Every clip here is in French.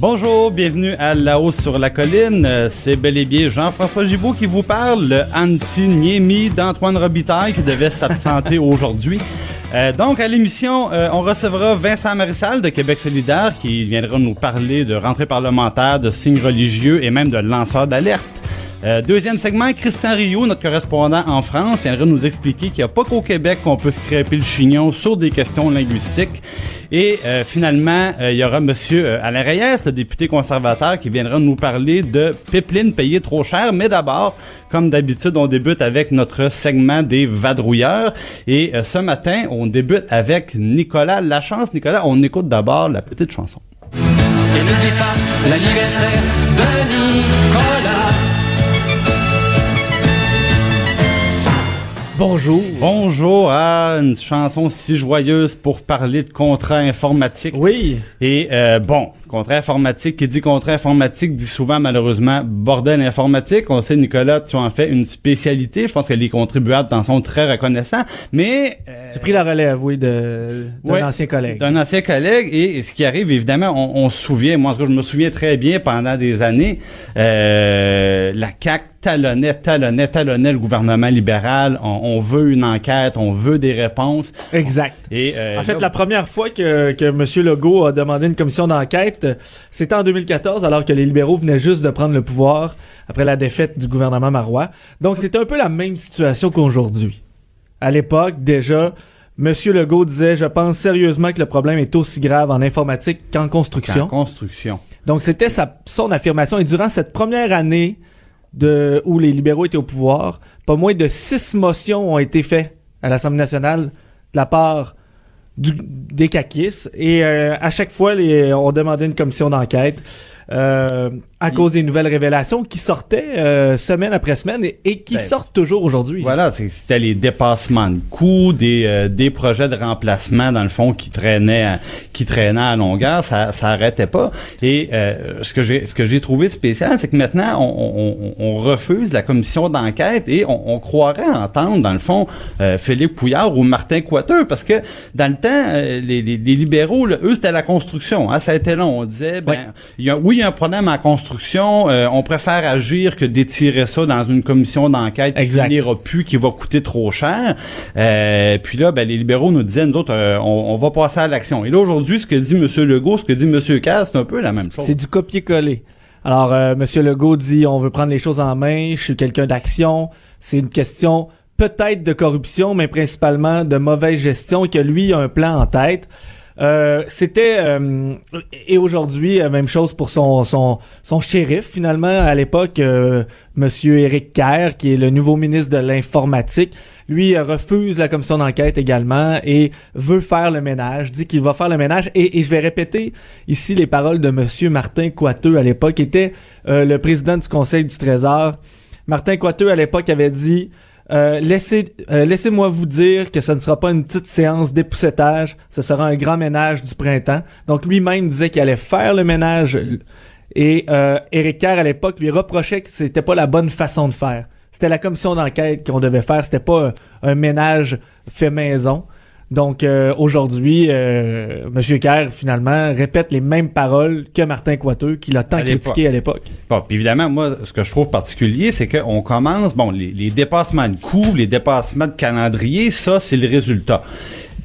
Bonjour, bienvenue à La Hausse sur la colline. Euh, C'est bel et bien Jean-François Gibault qui vous parle, le anti-niemi d'Antoine Robitaille qui devait s'absenter aujourd'hui. Euh, donc, à l'émission, euh, on recevra Vincent Marissal de Québec solidaire qui viendra nous parler de rentrée parlementaire, de signes religieux et même de lanceurs d'alerte. Euh, deuxième segment, Christian Rio, notre correspondant en France, viendra nous expliquer qu'il n'y a pas qu'au Québec qu'on peut se crêper le chignon sur des questions linguistiques. Et euh, finalement, euh, il y aura Monsieur Alain Reyes, le député conservateur, qui viendra nous parler de pipeline payée trop cher. Mais d'abord, comme d'habitude, on débute avec notre segment des vadrouilleurs. Et ce matin, on débute avec Nicolas Lachance. Nicolas, on écoute d'abord la petite chanson. Bonjour. Bonjour à une chanson si joyeuse pour parler de contrat informatique. Oui. Et euh, bon, contrat informatique, qui dit contrat informatique dit souvent malheureusement bordel informatique. On sait, Nicolas, tu en fais une spécialité. Je pense que les contribuables t'en sont très reconnaissants. Mais euh, J'ai pris la relève, oui, d'un ancien collègue. d'un ancien collègue et, et ce qui arrive évidemment on, on se souvient moi en tout cas, je me souviens très bien pendant des années euh, la CAC talonnait talonnait talonnait le gouvernement libéral on, on veut une enquête on veut des réponses Exact. et euh, En fait, là- la première fois que, que M. Legault a demandé une commission d'enquête, c'était en 2014, alors que les libéraux venaient juste de prendre le pouvoir après la défaite du gouvernement Marois. Donc, c'était un peu la même situation qu'aujourd'hui. À l'époque, déjà, M. Legault disait, je pense sérieusement que le problème est aussi grave en informatique qu'en construction. en construction Donc c'était son affirmation. Et durant cette première année de, où les libéraux étaient au pouvoir, pas moins de six motions ont été faites à l'Assemblée nationale de la part des caquistes. Et euh, à chaque fois, on demandait une commission d'enquête euh, à cause des nouvelles révélations qui sortaient euh, semaine après semaine et, et qui Ben, sortent toujours aujourd'hui. Voilà, c'était les dépassements de coûts, des, euh, des projets de remplacement dans le fond qui traînaient, à, qui traînaient à longueur, ça, ça arrêtait pas. Et euh, ce que j'ai, ce que j'ai trouvé spécial, c'est que maintenant on, on, on refuse la commission d'enquête et on, on croirait entendre dans le fond euh, Philippe Pouillard ou Martin Coiteux, parce que dans le temps, euh, les, les, les libéraux, là, eux c'était la construction, hein, ça a été long. On disait, ben, il y a, oui, il y a un problème en construction, euh, on préfère agir que d'étirer ça dans une commission d'enquête qui finira plus, qui va coûter trop cher. Euh, puis là, ben, les libéraux nous disaient, nous autres, euh, on, on va passer à l'action. Et là, aujourd'hui, ce que dit M. Legault, ce que dit M. Cass, c'est un peu la même chose. C'est du copier-coller. Alors, euh, Monsieur Legault dit on veut prendre les choses en main, je suis quelqu'un d'action. C'est une question peut-être de corruption, mais principalement de mauvaise gestion et que lui a un plan en tête. Euh, c'était euh, et aujourd'hui euh, même chose pour son son son shérif finalement à l'époque euh, monsieur Éric Kerr qui est le nouveau ministre de l'informatique. Lui refuse la commission d'enquête également et veut faire le ménage dit qu'il va faire le ménage. Et, et je vais répéter ici les paroles de monsieur Martin Coiteux à l'époque était le président du conseil du trésor. Martin Coiteux à l'époque avait dit euh, laissez, euh, laissez-moi vous dire que ce ne sera pas une petite séance d'époussetage, ce sera un grand ménage du printemps. Donc lui-même disait qu'il allait faire le ménage et euh, Éric Kerr à l'époque lui reprochait que c'était pas la bonne façon de faire. C'était la commission d'enquête qu'on devait faire, c'était pas un ménage fait maison. Donc euh, aujourd'hui, euh, M. Kerr finalement répète les mêmes paroles que Martin Coiteux, qui l'a tant À critiqué à l'époque. Bon, puis évidemment, moi, ce que je trouve particulier, c'est qu'on commence, bon, les, les dépassements de coûts, les dépassements de calendrier, ça, c'est le résultat.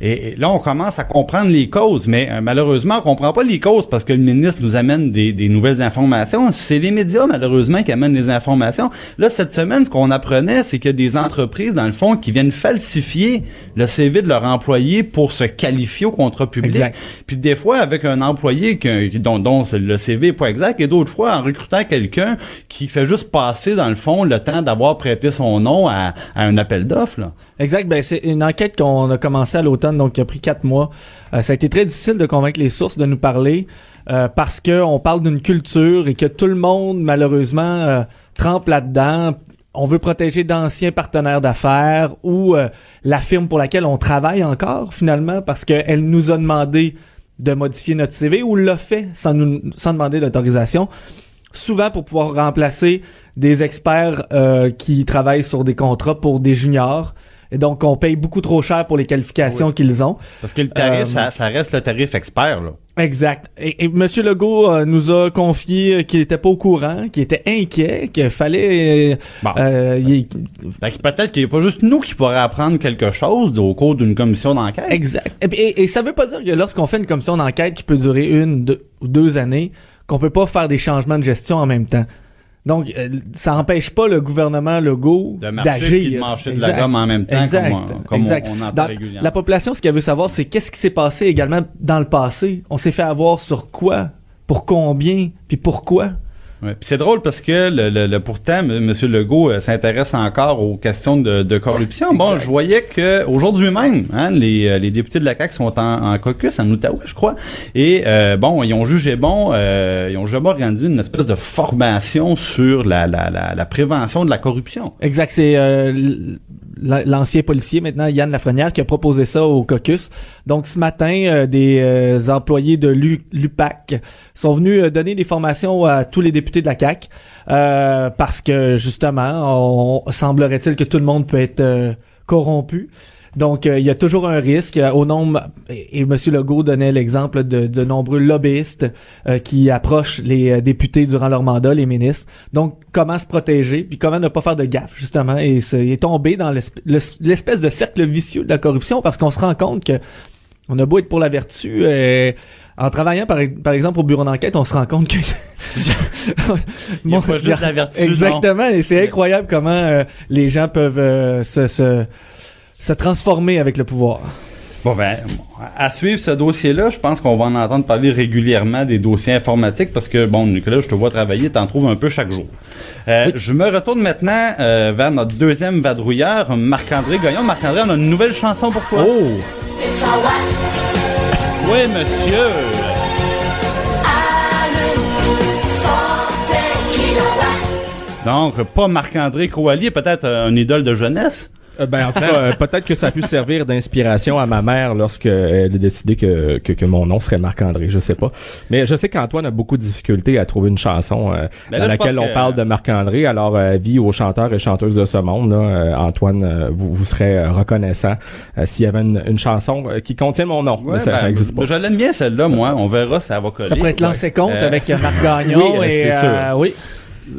Et, et là, on commence à comprendre les causes, mais euh, malheureusement, on comprend pas les causes parce que le ministre nous amène des, des nouvelles informations. C'est les médias, malheureusement, qui amènent les informations. Là, cette semaine, ce qu'on apprenait, c'est qu'il y a des entreprises, dans le fond, qui viennent falsifier le CV de leur employé pour se qualifier au contrat public. Exact. Puis des fois, avec un employé que- dont, dont le CV est pas exact, et d'autres fois, en recrutant quelqu'un qui fait juste passer, dans le fond, le temps d'avoir prêté son nom à, à un appel d'offres. Exact. Ben, c'est une enquête qu'on a commencé à l'automne, donc qui a pris quatre mois. Euh, ça a été très difficile de convaincre les sources de nous parler. euh, parce que on parle d'une culture et que tout le monde malheureusement euh, trempe là-dedans. On veut protéger d'anciens partenaires d'affaires ou la firme pour laquelle on travaille encore finalement parce qu'elle nous a demandé de modifier notre CV ou l'a fait sans nous sans demander d'autorisation. Souvent pour pouvoir remplacer des experts qui travaillent sur des contrats pour des juniors. Et donc, on paye beaucoup trop cher pour les qualifications qu'ils ont. Parce que le tarif, Euh, ça, ça reste le tarif expert, là. Exact. Et, et Monsieur Legault euh, nous a confié qu'il était pas au courant, qu'il était inquiet, qu'il fallait. Bon. euh, il- peut-être qu'il n'y a pas juste nous qui pourraient apprendre quelque chose au cours d'une commission d'enquête. exact. Et, et, et ça veut pas dire que lorsqu'on fait une commission d'enquête qui peut durer une deux, ou deux années, qu'on peut pas faire des changements de gestion en même temps. Donc, euh, ça empêche pas le gouvernement Legault d'agir. de marcher de la gomme en même temps, Exact. comme exact. on- on entend Dans- régulièrement. La population, ce qu'elle veut savoir, c'est qu'est-ce qui s'est passé également dans le passé. On s'est fait avoir sur quoi, pour combien, puis pourquoi. Ouais. C'est drôle parce que le, le- le- pourtant, M. Monsieur Legault euh, s'intéresse encore aux questions de, de corruption. Bon, je voyais que aujourd'hui même, hein, les, euh, les députés de la CAQ sont en, en caucus en Outaouais, je crois. Et euh, bon, ils ont jugé bon, euh, ils ont jugé bon organiser une espèce de formation sur la, la, la, la prévention de la corruption. Exact, c'est euh, l'ancien policier maintenant Yann Lafrenière qui a proposé ça au caucus. Donc ce matin, euh, des euh, employés de l'U- l'UPAC sont venus euh, donner des formations à tous les députés de la CAC parce que justement, on, semblerait-il que tout le monde peut être corrompu. Donc, euh, il y a toujours un risque. euh, Au nombre, et, et M. Legault donnait l'exemple de, de nombreux lobbyistes euh, qui approchent les euh, députés durant leur mandat, les ministres. Donc, comment se protéger, puis comment ne pas faire de gaffe, justement, et se, et tomber dans l'esp- le- l'espèce de cercle vicieux de la corruption, parce qu'on se rend compte que on a beau être pour la vertu, euh, en travaillant par, par exemple au bureau d'enquête, on se rend compte que Il y a pas juste la vertu, non. Exactement, et c'est incroyable comment euh, les gens peuvent euh, se, se se transformer avec le pouvoir. Bon ben, à suivre ce dossier-là, je pense qu'on va en entendre parler régulièrement des dossiers informatiques parce que, bon, Nicolas, je te vois travailler, t'en trouves un peu chaque jour. Euh, Je me retourne maintenant euh, vers notre deuxième vadrouilleur, Marc-André Gagnon. Marc-André, on a une nouvelle chanson pour toi. Oh! Oui, monsieur! Donc, pas Marc-André Coallier, peut-être un idole de jeunesse? Euh, ben, en tout cas, euh, peut-être que ça a pu servir d'inspiration à ma mère lorsqu'elle a décidé que, que, que mon nom serait Marc-André, je sais pas. Mais je sais qu'Antoine a beaucoup de difficultés à trouver une chanson euh, Ben là, dans laquelle on que- parle de Marc-André. Alors, euh, vie aux chanteurs et chanteuses de ce monde, là, euh, Antoine, euh, vous, vous serez euh, reconnaissant euh, s'il y avait une, une chanson euh, qui contient mon nom. Ouais, mais ça ben, n'existe pas. Je l'aime bien celle-là, moi. On verra si ça va coller. Ça pourrait être lancé compte Euh, avec euh, Marc Gagnon oui, et c'est sûr. euh,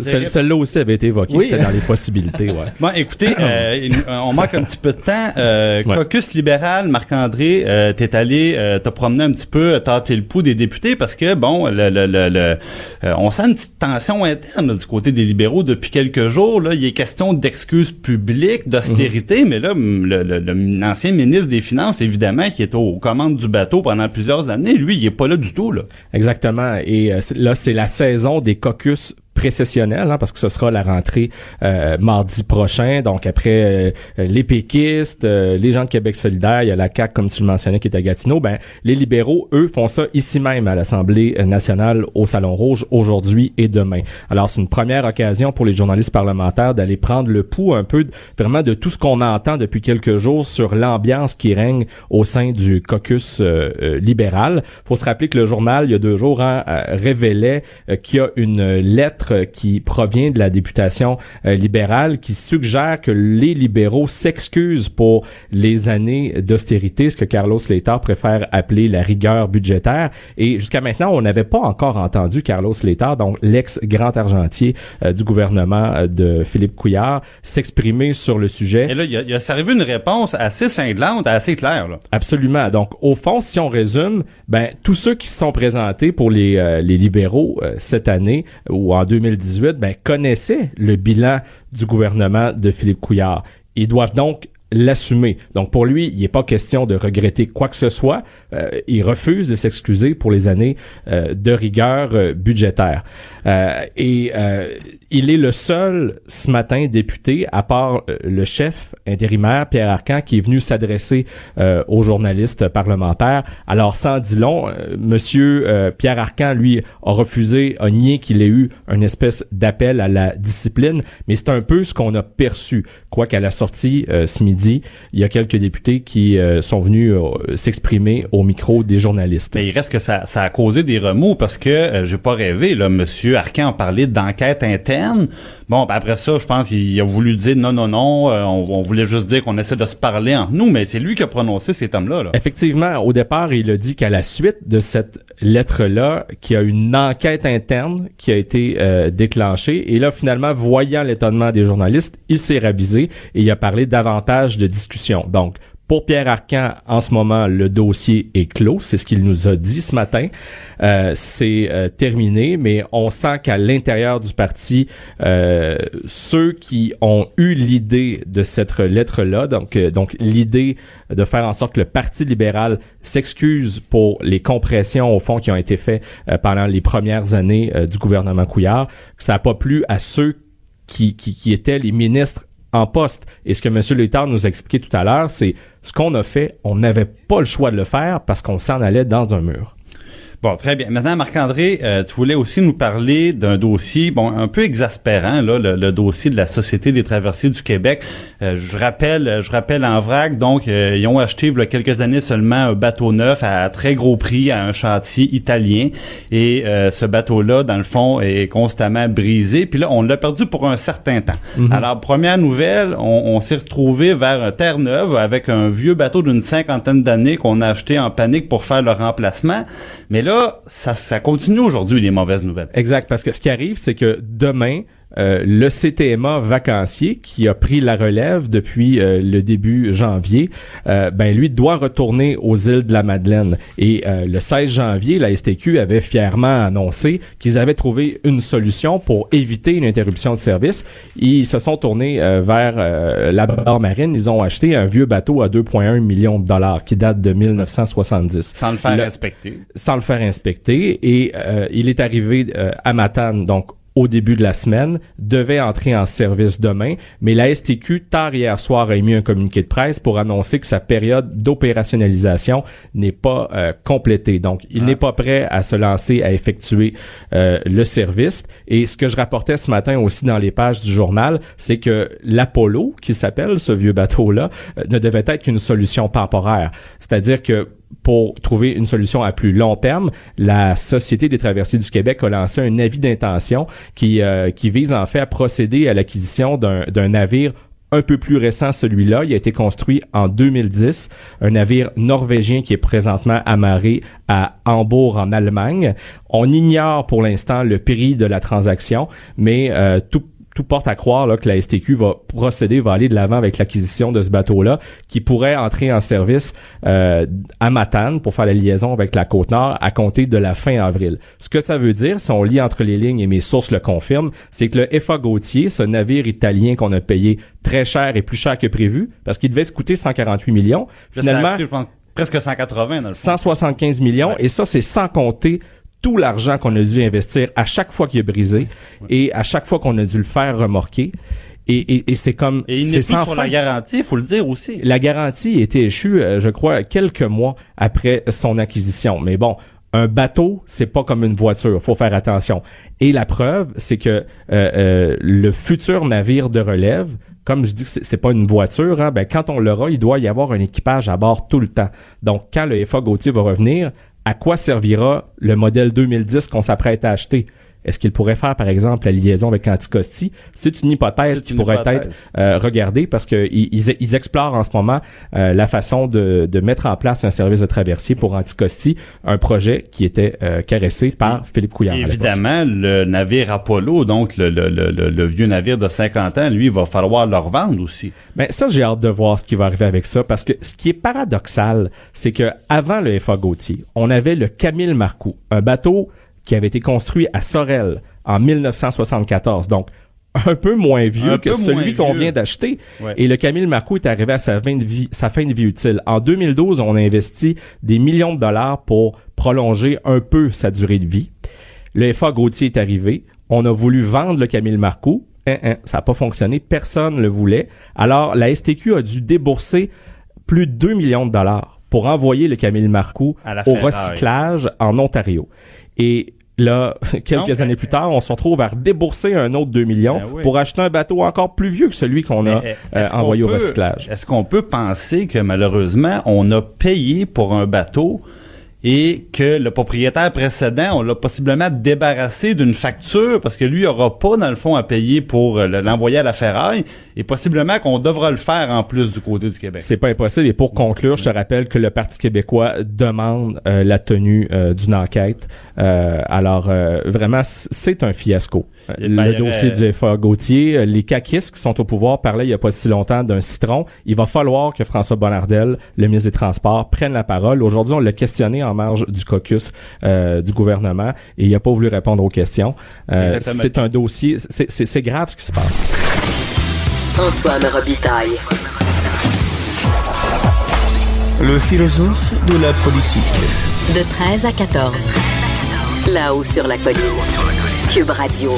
Celle- Celle-là aussi avait été évoquée, Oui. c'était dans les possibilités, ouais. Bon, écoutez, euh, euh, on manque un petit peu de temps. Euh, Ouais. Caucus libéral, Marc-André, euh, t'es allé euh, te promener un petit peu, euh, tâter le pouls des députés parce que, bon, le, le, le, le- euh, on sent une petite tension interne là, du côté des libéraux depuis quelques jours. Là, il est question d'excuses publiques, d'austérité, mais là, m- le, le- le- l'ancien ministre des Finances, évidemment, qui est aux commandes du bateau pendant plusieurs années, lui, il est pas là du tout. Là. Exactement. Et euh, là, c'est la saison des caucus précessionnels, hein, parce que ce sera la rentrée euh, mardi prochain. Donc après euh, les péquistes, euh, les gens de Québec solidaire, il y a la CAQ, comme tu le mentionnais, qui est à Gatineau. Ben, les libéraux, eux, font ça ici même à l'Assemblée nationale au Salon Rouge aujourd'hui et demain. Alors c'est une première occasion pour les journalistes parlementaires d'aller prendre le pouls un peu vraiment de tout ce qu'on entend depuis quelques jours sur l'ambiance qui règne au sein du caucus euh, euh, libéral. Faut se rappeler que le journal il y a deux jours hein, euh, révélait euh, qu'il y a une lettre euh, qui provient de la députation euh, libérale qui suggère que les libéraux s'excusent pour les années d'austérité, ce que Carlos Slater préfère appeler la rigueur budgétaire. Et jusqu'à maintenant, on n'avait pas encore entendu Carlos Slater, donc l'ex-grand argentier euh, du gouvernement de Philippe Couillard, s'exprimer sur le sujet. Et là, il a, il a servi une réponse assez cinglante, assez claire. Là. Absolument. Donc, au fond, si on résume, ben tous ceux qui se sont présentés pour les, euh, les libéraux euh, cette année ou en 2018, ben connaissaient le bilan du gouvernement de Philippe Couillard. Ils doivent donc l'assumer. Donc pour lui, il n'est pas question de regretter quoi que ce soit. Euh, il refuse de s'excuser pour les années euh, de rigueur euh, budgétaire. et il est le seul ce matin député, à part le chef intérimaire Pierre Arcan, qui est venu s'adresser aux journalistes parlementaires. Alors sans dit long, Monsieur Pierre Arcan, lui, a refusé, a nié qu'il ait eu une espèce d'appel à la discipline, mais c'est un peu ce qu'on a perçu. Quoi qu'à la sortie ce midi, il y a quelques députés qui euh, sont venus euh, s'exprimer au micro des journalistes. Mais il reste que ça, ça a causé des remous parce que euh, j'ai pas rêvé là, Monsieur Arcan parlé d'enquête interne. Bon, ben après ça, je pense qu'il a voulu dire non, non, non. on, voulait juste dire qu'on essaie de se parler entre nous, mais c'est lui qui a prononcé ces termes-là. Là. Effectivement, au départ, il a dit qu'à la suite de cette lettre-là, qu'il y a une enquête interne qui a été déclenchée. Et là, finalement, voyant l'étonnement des journalistes, il s'est ravisé et il a parlé davantage de discussion. Donc, pour Pierre Arcan, en ce moment, le dossier est clos. C'est ce qu'il nous a dit ce matin. Euh, c'est euh, terminé, mais on sent qu'à l'intérieur du parti, euh, ceux qui ont eu l'idée de cette lettre-là, donc, donc l'idée de faire en sorte que le Parti libéral s'excuse pour les compressions au fond qui ont été faites pendant les premières années du gouvernement Couillard, que ça n'a pas plu à ceux qui, qui, qui étaient les ministres en poste. Et ce que M. Létard nous a expliqué tout à l'heure, c'est ce qu'on a fait, on n'avait pas le choix de le faire parce qu'on s'en allait dans un mur. Bon, très bien. Maintenant, Marc-André, euh, tu voulais aussi nous parler d'un dossier, bon, un peu exaspérant, là, le, dossier de la Société des traversiers du Québec. Euh, je rappelle, je rappelle en vrac, donc, euh, ils ont acheté il y a quelques années seulement un bateau neuf à, très gros prix à un chantier italien. Et ce bateau-là, dans le fond, est constamment brisé. Puis là, on l'a perdu pour un certain temps. Mhm. Alors, première nouvelle, on, on s'est retrouvé vers Terre-Neuve avec un vieux bateau d'une cinquantaine d'années qu'on a acheté en panique pour faire le remplacement. Mais là, ça, ça continue aujourd'hui, les mauvaises nouvelles. Exact, parce que ce qui arrive, c'est que demain, euh, le CTMA vacancier qui a pris la relève depuis euh, le début janvier, euh, ben lui doit retourner aux îles de la Madeleine. Et le 16 janvier, la STQ avait fièrement annoncé qu'ils avaient trouvé une solution pour éviter une interruption de service. Ils se sont tournés vers la barre marine. Ils ont acheté un vieux bateau à 2,1 millions de dollars qui date de 1970. Sans le faire inspecter. Sans le faire inspecter. Et il est arrivé à Matane, donc au début de la semaine, devait entrer en service demain, mais la STQ, tard hier soir, a émis un communiqué de presse pour annoncer que sa période d'opérationnalisation n'est pas euh, complétée. Donc, il ah. n'est pas prêt à se lancer à effectuer euh, le service. Et ce que je rapportais ce matin aussi dans les pages du journal, c'est que l'Apollo, qui s'appelle ce vieux bateau-là, euh, ne devait être qu'une solution temporaire. C'est-à-dire que pour trouver une solution à plus long terme, la Société des traversiers du Québec a lancé un avis d'intention qui, euh, qui vise en fait à procéder à l'acquisition d'un navire un peu plus récent, celui-là. Il a été construit en 2010, un navire norvégien qui est présentement amarré à Hambourg en Allemagne. On ignore pour l'instant le prix de la transaction, mais euh, tout tout porte à croire là, que la STQ va procéder, va aller de l'avant avec l'acquisition de ce bateau-là, qui pourrait entrer en service euh, à Matane pour faire la liaison avec la Côte-Nord à compter de la fin avril. Ce que ça veut dire, si on lit entre les lignes et mes sources le confirment, c'est que le FA Gautier, ce navire italien qu'on a payé très cher et plus cher que prévu, parce qu'il devait se coûter 148 millions, finalement... presque 180 dans le 175 millions et ça c'est sans compter tout l'argent qu'on a dû investir à chaque fois qu'il est brisé et à chaque fois qu'on a dû le faire remorquer. Et, et, et c'est comme et il n'est plus sur la garantie, il faut le dire aussi. La garantie a été échue, euh, je crois, quelques mois après son acquisition. Mais bon, un bateau, c'est pas comme une voiture, faut faire attention. Et la preuve, c'est que euh, euh, le futur navire de relève, comme je dis que c'est pas une voiture, hein, ben quand on l'aura, il doit y avoir un équipage à bord tout le temps. Donc quand le FA Gauthier va revenir, à quoi servira le modèle 2010 qu'on s'apprête à acheter? Est-ce qu'il pourrait faire, par exemple, la liaison avec Anticosti? C'est une hypothèse qui pourrait être euh, regardée parce qu'ils ils, explorent en ce moment euh, la façon de, de, mettre en place un service de traversier pour Anticosti, un projet qui était euh, caressé par Philippe Couillard. Évidemment, le navire Apollo, donc le, le, le, le, vieux navire de 50 ans, lui, il va falloir le revendre aussi. Mais ben, ça, j'ai hâte de voir ce qui va arriver avec ça parce que ce qui est paradoxal, c'est que avant le FA Gauthier, on avait le Camille Marcoux, un bateau qui avait été construit à Sorel en 1974. Donc, un peu moins vieux Un que celui qu'on vient d'acheter. Ouais. Et le Camille Marcoux est arrivé à sa fin, de vie, sa fin de vie utile. En 2012, on a investi des millions de dollars pour prolonger un peu sa durée de vie. Le FA Gauthier est arrivé. On a voulu vendre le Camille Marcoux. Hein, hein, ça n'a pas fonctionné. Personne ne le voulait. Alors, la STQ a dû débourser plus de 2 millions de dollars pour envoyer le Camille la au recyclage en Ontario. Et là, quelques Donc, années plus tard, on se retrouve à redébourser un autre 2 millions Ben oui. pour acheter un bateau encore plus vieux que celui qu'on a Mais, euh, envoyé au peut- recyclage. Est-ce qu'on peut penser que malheureusement, on a payé pour un bateau et que le propriétaire précédent, on l'a possiblement débarrassé d'une facture parce que lui aura pas, dans le fond, à payer pour euh, le- l'envoyer à la ferraille et possiblement qu'on devra le faire en plus du côté du Québec. C'est pas impossible. Et pour conclure, je te rappelle que le Parti québécois demande euh, la tenue euh, d'une enquête. Euh, alors, euh, vraiment, c'est un fiasco. Euh, Eh ben, le dossier du FA Gauthier, euh, les caquistes qui sont au pouvoir parlaient il y a pas si longtemps d'un citron. Il va falloir que François Bonnardel, le ministre des Transports, prenne la parole. Aujourd'hui, on l'a questionné en marge du caucus euh, du gouvernement et il a pas voulu répondre aux questions. Euh, c'est un dossier, c'est- c'est c'est grave ce qui se passe. Antoine Robitaille. Le philosophe de la politique. De 13 à 14. Là-haut sur la colline. Cube Radio.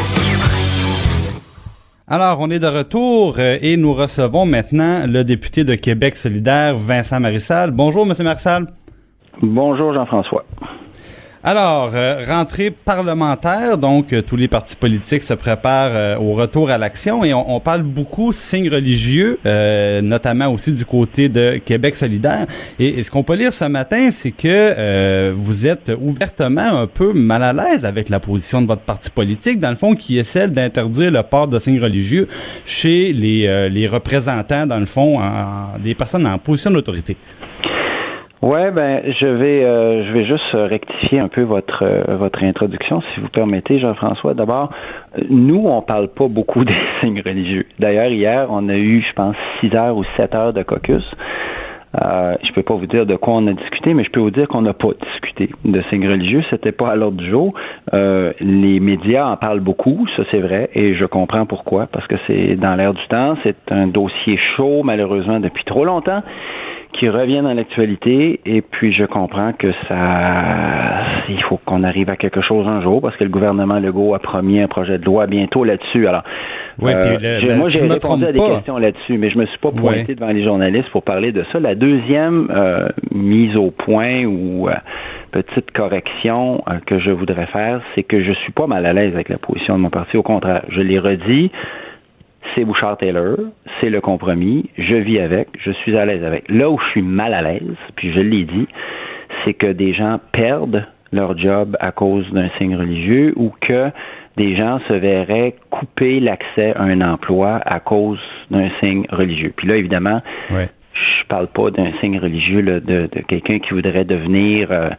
Alors, on est de retour euh, et nous recevons maintenant le député de Québec solidaire, Vincent Marissal. Bonjour, Monsieur Marissal. Bonjour Jean-François. Alors, euh, rentrée parlementaire, donc euh, tous les partis politiques se préparent euh, au retour à l'action et on, parle beaucoup signes religieux, notamment aussi du côté de Québec solidaire. Et, ce qu'on peut lire ce matin, c'est que vous êtes ouvertement un peu mal à l'aise avec la position de votre parti politique, dans le fond, qui est celle d'interdire le port de signes religieux chez les, représentants, dans le fond, des personnes en position d'autorité. Ouais, ben je vais euh, je vais juste rectifier un peu votre euh, votre introduction, si vous permettez, Jean-François. D'abord, nous on parle pas beaucoup des signes religieux. D'ailleurs, hier on a eu, je pense, six heures ou sept heures de caucus. Euh, je peux pas vous dire de quoi on a discuté, mais je peux vous dire qu'on n'a pas discuté de signes religieux. C'était pas à l'ordre du jour. Euh, les médias en parlent beaucoup, ça c'est vrai, et je comprends pourquoi, parce que c'est dans l'air du temps. C'est un dossier chaud, malheureusement, depuis trop longtemps qui revient dans l'actualité et puis je comprends que ça il faut qu'on arrive à quelque chose un jour parce que le gouvernement Legault a promis un projet de loi bientôt là-dessus. Alors Oui, euh, puis le- j'ai- ben, moi si j'ai répondu à des pas- questions là-dessus, mais je me suis pas pointé devant les journalistes pour parler de ça. La deuxième euh, mise au point ou euh, petite correction euh, que je voudrais faire, c'est que je suis pas mal à l'aise avec la position de mon parti. Au contraire, je l'ai redit c'est Bouchard-Taylor, c'est le compromis, je vis avec, je suis à l'aise avec. Là où je suis mal à l'aise, puis je l'ai dit, c'est que des gens perdent leur job à cause d'un signe religieux ou que des gens se verraient couper l'accès à un emploi à cause d'un signe religieux. Puis là, évidemment, je parle pas d'un signe religieux là, de, de quelqu'un qui voudrait devenir euh,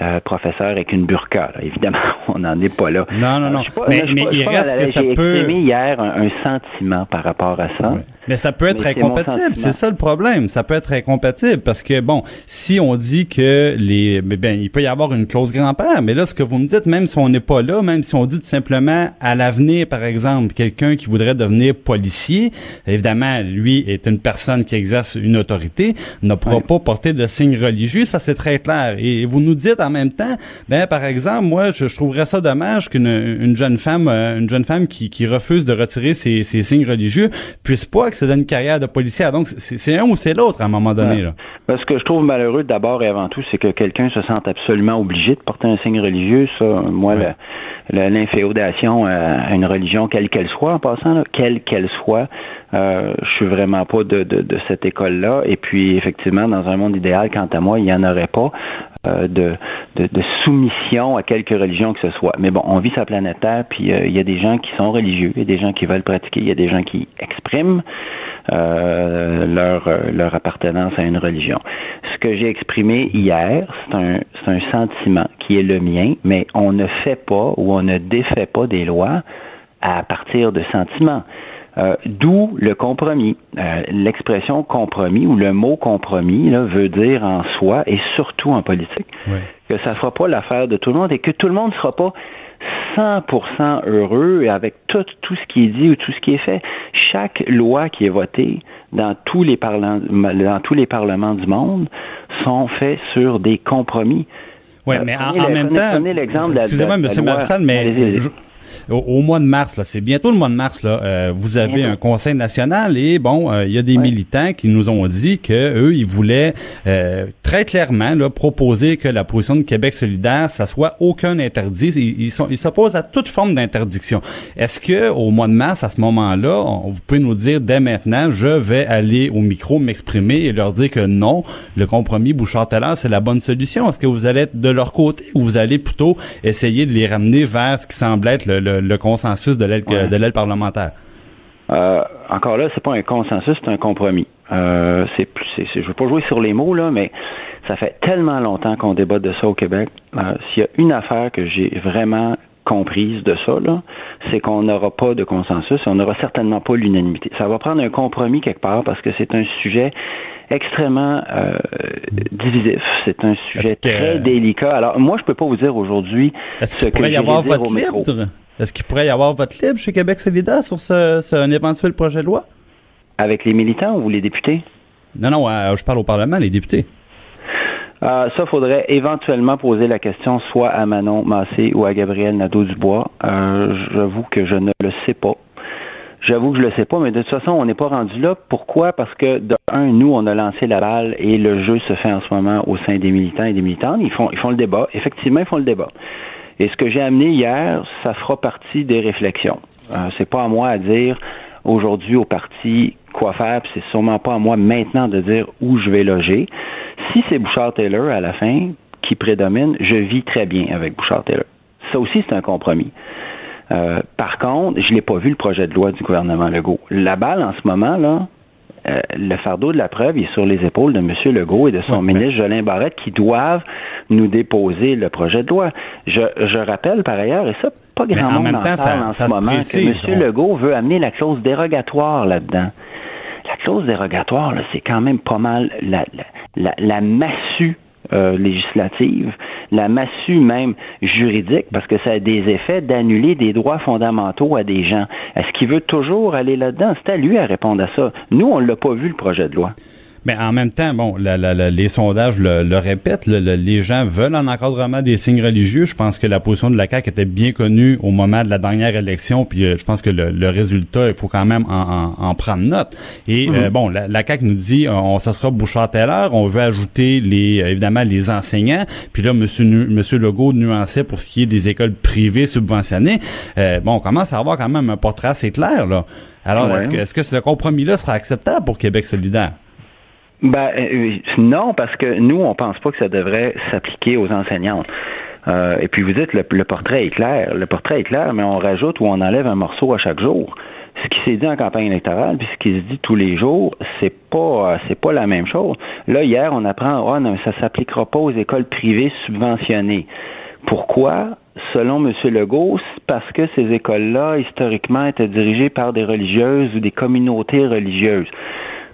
euh, professeur avec une burqa. là. Évidemment, on n'en est pas là. Non, non, Euh, non. pas- Mais- suis mais pas- il reste que ça J'ai peut- exprimé hier un, un sentiment par rapport à ça. Mais ça peut être incompatible, c'est ça le problème. Ça peut être incompatible parce que bon, si on dit que les, mais ben, il peut y avoir une clause grand-père, mais là, ce que vous me dites, même si on n'est pas là, même si on dit tout simplement à l'avenir, par exemple, quelqu'un qui voudrait devenir policier, évidemment, lui est une personne qui exerce une autorité, ne pourra pas porter de signes religieux, ça c'est très clair. Et vous nous dites en même temps, ben par exemple, moi, je, je trouverais ça dommage qu'une une jeune femme, euh, une jeune femme qui, qui refuse de retirer ses, ses signes religieux puisse pas accéder à une carrière de policière. Donc c'est un ou c'est l'autre à un moment donné. Ouais. Là. Ben, ce que je trouve malheureux d'abord et avant tout, c'est que quelqu'un se sente absolument obligé de porter un signe religieux. Ça, moi, Ouais. l'inféodation à une religion, quelle qu'elle soit, en passant, là, quelle qu'elle soit, euh, je suis vraiment pas de, de, de cette école-là. Et puis, effectivement, dans un monde idéal, quant à moi, il n'y en aurait pas de, de, de soumission à quelque religion que ce soit. Mais bon, on vit sa planète Terre, puis euh, il y a des gens qui sont religieux, il y a des gens qui veulent pratiquer, il y a des gens qui expriment euh, leur, euh, leur appartenance à une religion. Ce que j'ai exprimé hier, c'est un, c'est un sentiment qui est le mien, mais on ne fait pas ou on ne défait pas des lois à partir de sentiments. Euh, D'où le compromis. Euh, L'expression compromis ou le mot compromis là, veut dire en soi et surtout en politique que ça ne sera pas l'affaire de tout le monde et que tout le monde ne sera pas 100% heureux avec tout, tout ce qui est dit ou tout ce qui est fait. Chaque loi qui est votée dans tous les, parlements, dans tous les parlements du monde sont faits sur des compromis. Ouais, Euh, mais en, même temps, prenez l'exemple de la- excusez-moi, loi. Marissal, mais je- au, au mois de mars, là, c'est bientôt le mois de mars, là, euh, vous avez Bientôt. un conseil national et bon, euh, il y a des Ouais. militants qui nous ont dit que eux, ils voulaient euh, très clairement là, proposer que la position de Québec solidaire, ça soit aucun interdit. Ils, ils sont, ils s'opposent à toute forme d'interdiction. Est-ce que au mois de mars, à ce moment-là, on- vous pouvez nous dire dès maintenant, je vais aller au micro m'exprimer et leur dire que non, le compromis Bouchard-Taylor, c'est la bonne solution. Est-ce que vous allez être de leur côté ou vous allez plutôt essayer de les ramener vers ce qui semble être le, le- le consensus de l'aile Ouais. parlementaire? Euh, encore là, c'est pas un consensus, c'est un compromis. Euh, c'est plus, je veux pas jouer sur les mots là, mais ça fait tellement longtemps qu'on débat de ça au Québec. Euh, s'il y a une affaire que j'ai vraiment comprise de ça, c'est qu'on n'aura pas de consensus, on n'aura certainement pas l'unanimité. Ça va prendre un compromis quelque part parce que c'est un sujet extrêmement euh, divisif. C'est un sujet que- très délicat. Alors, moi, je peux pas vous dire aujourd'hui Est-ce ce qu'il que pourrait y avoir métro. libre? Est-ce qu'il pourrait y avoir votre libre chez Québec solidaire sur ce, ce- un éventuel projet de loi? Avec les militants ou les députés? Non, non, euh, je parle au Parlement, les députés. Euh, ça, faudrait éventuellement poser la question soit à Manon Massé ou à Gabriel Nadeau-Dubois. Euh, J'avoue que je ne le sais pas. J'avoue que je le sais pas, mais de toute façon, on n'est pas rendu là. Pourquoi? Parce que, de un, nous, on a lancé la balle et le jeu se fait en ce moment au sein des militants et des militantes. Ils font, ils font le débat. Effectivement, ils font le débat. Et ce que j'ai amené hier, ça fera partie des réflexions. Euh, c'est pas à moi à dire aujourd'hui au parti quoi faire, puis c'est sûrement pas à moi maintenant de dire où je vais loger. Si c'est Bouchard Taylor à la fin qui prédomine, je vis très bien avec Bouchard Taylor. Ça aussi, c'est un compromis. Euh, par contre, je l'ai pas vu le projet de loi du gouvernement Legault. La balle en ce moment là, euh, le fardeau de la preuve est sur les épaules de M. Legault et de son ministre Jolin Barrette qui doivent nous déposer le projet de loi. Je, je rappelle par ailleurs, et ça, pas grand en monde même en temps, ça- parle en ça ce moment, précise, que M. on- Legault veut amener la clause dérogatoire là-dedans. La clause dérogatoire, là, c'est quand même pas mal la, la, la, la massue euh, législative, la massue même juridique, parce que ça a des effets d'annuler des droits fondamentaux à des gens. Est-ce qu'il veut toujours aller là-dedans? C'est à lui à répondre à ça. Nous, on l'a pas vu, le projet de loi. Mais en même temps, bon, la- la- la- les sondages le, le répètent, le- le- les gens veulent un encadrement des signes religieux. Je pense que la position de la CAQ était bien connue au moment de la dernière élection, puis euh, je pense que le, le résultat, il faut quand même en, en- en prendre note. Et euh, bon, la, la CAQ nous dit, euh, on, ça sera Bouchard-Taylor, on veut ajouter les euh, évidemment les enseignants, puis là, Monsieur, Nu- Monsieur Legault nuançait pour ce qui est des écoles privées subventionnées. Euh, bon, on commence à avoir quand même un portrait assez clair, là. Alors, Ouais. est-ce que, est-ce que ce compromis-là sera acceptable pour Québec solidaire? Ben euh, non, parce que nous, on pense pas que ça devrait s'appliquer aux enseignantes. Euh, et puis vous dites le, le portrait est clair. Le portrait est clair, mais on rajoute ou on enlève un morceau à chaque jour. Ce qui s'est dit en campagne électorale, puis ce qui se dit tous les jours, c'est pas c'est pas la même chose. Là, hier, on apprend ah non, ça s'appliquera pas aux écoles privées subventionnées. Pourquoi? Selon M. Legault, parce que ces écoles-là, historiquement, étaient dirigées par des religieuses ou des communautés religieuses.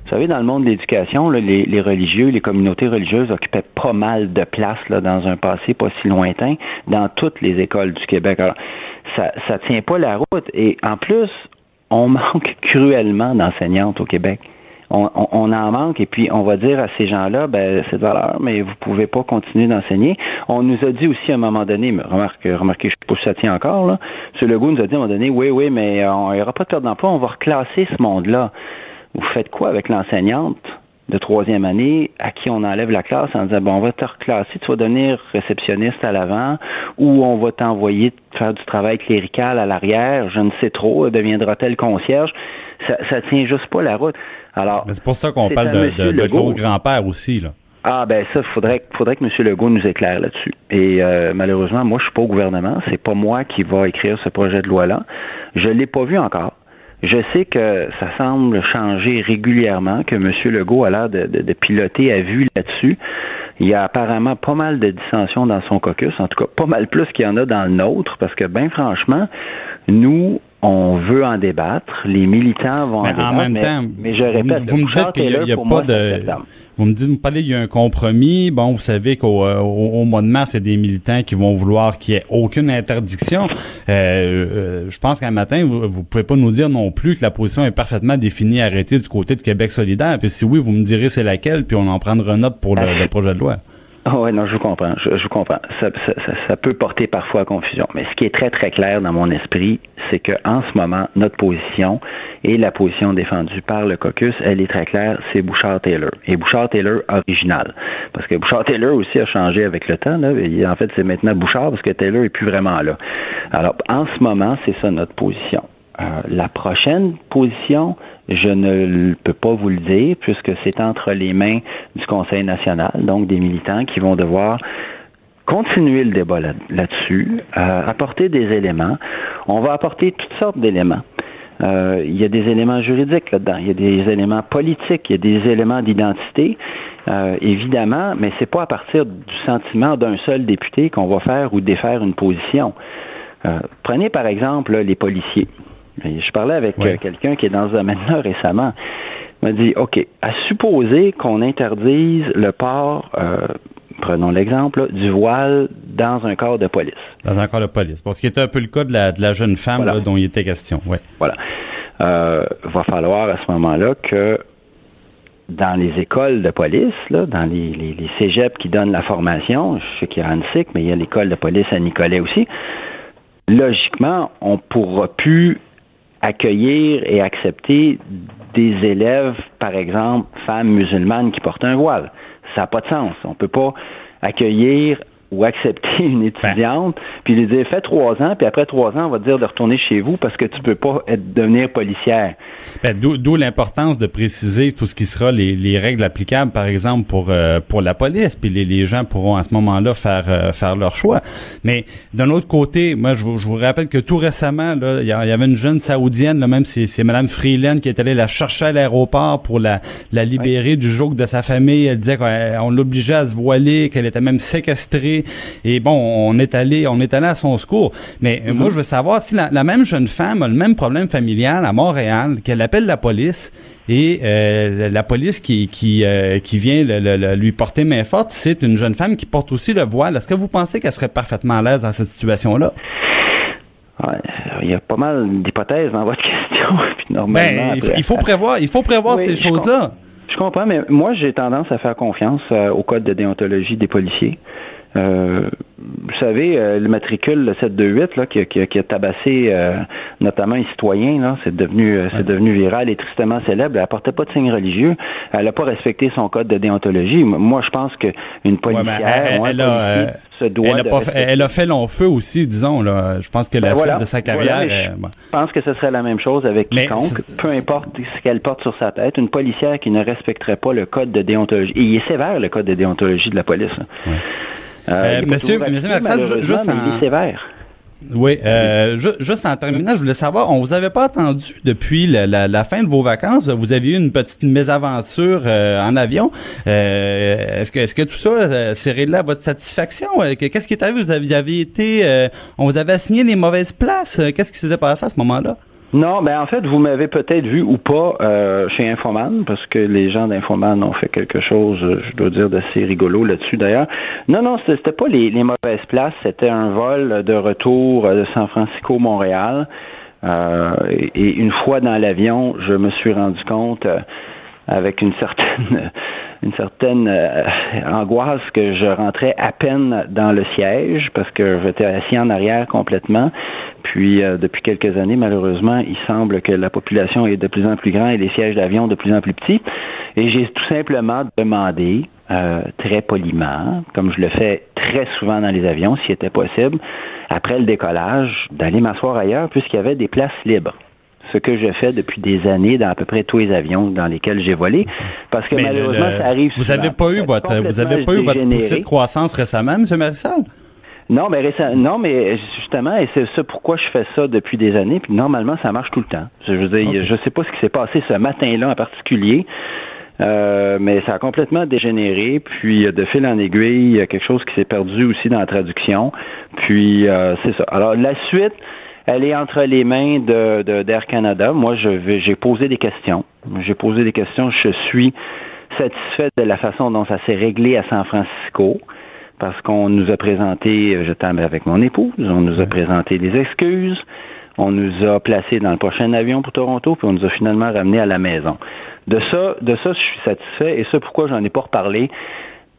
Vous savez, dans le monde de l'éducation, les, religieux, les communautés religieuses occupaient pas mal de place dans un passé pas si lointain dans toutes les écoles du Québec. Alors, ça ça tient pas la route. Et en plus, on manque cruellement d'enseignantes au Québec. On, en manque et puis on va dire à ces gens-là, ben c'est de valeur, mais vous pouvez pas continuer d'enseigner. On nous a dit aussi à un moment donné, mais remarque, remarquez, je sais pas si ça tient encore là. M. Legault nous a dit à un moment donné, oui, oui, mais on- n'y aura pas de perte d'emploi, on va reclasser ce monde-là. Vous faites quoi avec l'enseignante de troisième année à qui on enlève la classe en disant bon on va te reclasser, tu vas devenir réceptionniste à l'avant ou on va t'envoyer faire du travail clérical à l'arrière, je ne sais trop, deviendra-t-elle concierge? Ça, ça tient juste pas la route. Alors c'est pour ça qu'on parle de, de, clause grand-père aussi, là. Ah ben ça, faudrait faudrait que M. Legault nous éclaire là-dessus. Et euh, malheureusement, moi je suis pas au gouvernement, c'est pas moi qui va écrire ce projet de loi-là. Je l'ai pas vu encore. Je sais que ça semble changer régulièrement, que M. Legault a l'air de, de- de piloter à vue là-dessus. Il y a apparemment pas mal de dissensions dans son caucus, en tout cas pas mal plus qu'il y en a dans le nôtre, parce que bien franchement, nous, on veut en débattre. Les militants vont Mais en débattre. en même mais, temps, mais je vous me- répète, vous me dites qu'il y a- y pas de-. Vous me dites, vous parlez, il y a un compromis. Bon, vous savez qu'au euh, au, au mois de mars, il y a des militants qui vont vouloir qu'il n'y ait aucune interdiction. Euh, euh, je pense qu'un matin, vous, vous pouvez pas nous dire non plus que la position est parfaitement définie, arrêtée du côté de Québec solidaire. Puis si oui, vous me direz c'est laquelle, puis on en prendra note pour le, le projet de loi. Ah ouais, non, je vous comprends. Je, vous comprends. Ça, ça, ça, peut porter parfois à confusion. Mais ce qui est très, très clair dans mon esprit, c'est que en ce moment, notre position et la position défendue par le caucus, elle est très claire, c'est Bouchard-Taylor. Et Bouchard-Taylor original. Parce que Bouchard-Taylor aussi a changé avec le temps. Là. En fait, c'est maintenant Bouchard parce que Taylor est plus vraiment là. Alors, en ce moment, c'est ça notre position. Euh, la prochaine position, je ne peux pas vous le dire puisque c'est entre les mains du Conseil national, donc des militants qui vont devoir continuer le débat là- là-dessus, euh, apporter des éléments. On va apporter toutes sortes d'éléments. Euh, il y a des éléments juridiques là-dedans, il y a des éléments politiques, il y a des éléments d'identité, euh, évidemment, mais c'est pas à partir du sentiment d'un seul député qu'on va faire ou défaire une position. Prenez par exemple les policiers. Et Je parlais avec Oui. euh, quelqu'un qui est dans ce domaine-là récemment. Il m'a dit, OK, à supposer qu'on interdise le port, euh, prenons l'exemple, du voile dans un corps de police. Dans un corps de police. Bon, ce qui était un peu le cas de la, de la jeune femme Voilà. là, dont il était question. Ouais. Voilà. Euh, va falloir à ce moment-là que dans les écoles de police, là, dans les, les, les cégeps qui donnent la formation, je sais qu'il y a Annecy, mais il y a l'école de police à Nicolet aussi, logiquement, on pourra plus accueillir et accepter des élèves, par exemple, femmes musulmanes qui portent un voile. Ça n'a pas de sens. On peut pas accueillir ou accepter une étudiante, puis lui dire fais trois ans, puis après trois ans, on va te dire de retourner chez vous parce que tu peux pas être, devenir policière. Ben, D'où l'importance de préciser tout ce qui sera les, les règles applicables, par exemple, pour euh, pour la police. Puis les, les gens pourront à ce moment-là faire euh, faire leur choix. Mais d'un autre côté, moi, je vous, je vous rappelle que tout récemment, là, il y, avait une jeune saoudienne, là, même c'est c'est Madame Freeland qui est allée la chercher à l'aéroport pour la la libérer du joug de sa famille. Elle disait qu'on l'obligeait à se voiler, qu'elle était même séquestrée. Et bon, on est allé on est allé à son secours. Mais euh, moi, je veux savoir si la, la même jeune femme a le même problème familial à Montréal, qu'elle appelle la police et euh, la- police qui qui euh, qui vient le- le- le- lui porter main forte, c'est une jeune femme qui porte aussi le voile. Est-ce que vous pensez qu'elle serait parfaitement à l'aise dans cette situation-là? Ouais, il y a pas mal d'hypothèses dans votre question. puis normalement, Ben, il faut, après- il faut prévoir, il faut prévoir Oui, ces choses-là. Je comprends, mais moi, j'ai tendance à faire confiance euh, au code de déontologie des policiers. Euh, vous savez, euh, le matricule le 728 là, qui, a- qui, a- qui a tabassé euh, notamment un citoyen, là, c'est devenu euh, c'est devenu viral et tristement célèbre. Elle portait pas de signe religieux. Elle n'a pas respecté son code de déontologie. Moi, je pense qu'une Ouais, policière elle, un elle a, euh, se doit elle a pas fait, elle a fait long feu aussi, disons. Là. Je pense que la Ben suite voilà. de sa carrière. je bon. Pense que ce serait la même chose avec Mais quiconque, peu importe ce qu'elle porte sur sa tête. Une policière qui ne respecterait pas le code de déontologie. Et il est sévère, le code de déontologie de la police. là. Euh, pas monsieur- monsieur juste en- sévère. Oui, euh, ju- juste en terminant, je voulais savoir, on vous avait pas attendu depuis la, la- la fin de vos vacances. Vous aviez eu une petite mésaventure euh, en avion. Euh, est-ce que est-ce que tout ça euh, s'est réglé à votre satisfaction? Euh, que- Qu'est-ce qui est arrivé? Vous aviez, avez été, euh, on vous avait assigné les mauvaises places. Euh, Qu'est-ce qui s'était passé à ce moment-là? Non, ben en fait, vous m'avez peut-être vu ou pas euh, chez Infoman, parce que les gens d'Infoman ont fait quelque chose, euh, je dois dire, d'assez rigolo là-dessus d'ailleurs. Non, non, c'était pas les, les mauvaises places, c'était un vol de retour euh, de San Francisco-Montréal. Euh, et, et une fois dans l'avion, je me suis rendu compte euh, avec une certaine une certaine euh, angoisse que je rentrais à peine dans le siège parce que j'étais assis en arrière complètement. Puis euh, depuis quelques années, malheureusement, il semble que la population est de plus en plus grande et les sièges d'avion de plus en plus petits. Et j'ai tout simplement demandé, euh, très poliment, comme je le fais très souvent dans les avions, s'il était possible, après le décollage, d'aller m'asseoir ailleurs puisqu'il y avait des places libres ce que je fais depuis des années dans à peu près tous les avions dans lesquels j'ai volé, parce que Mais malheureusement, le- ça arrive Vous souvent. avez pas eu votre, vous avez pas eu votre poussée de croissance récemment, Monsieur Marissal? Non, mais récem- non, mais justement, et c'est ça pourquoi je fais ça depuis des années. Puis normalement, ça marche tout le temps. Je veux dire, Ok. je sais pas ce qui s'est passé ce matin-là en particulier. euh, mais ça a complètement dégénéré, puis euh, de fil en aiguille, il y a quelque chose qui s'est perdu aussi dans la traduction. Puis euh, c'est ça. Alors la suite, Elle est entre les mains de, de- d'Air Canada. Moi, je vais, j'ai posé des questions. J'ai posé des questions. Je suis satisfait de la façon dont ça s'est réglé à San Francisco. Parce qu'on nous a présenté, j'étais avec mon épouse, on nous a présenté des excuses, on nous a placés dans le prochain avion pour Toronto, puis on nous a finalement ramenés à la maison. De ça, de ça, je suis satisfait, et ça, pourquoi j'en ai pas reparlé?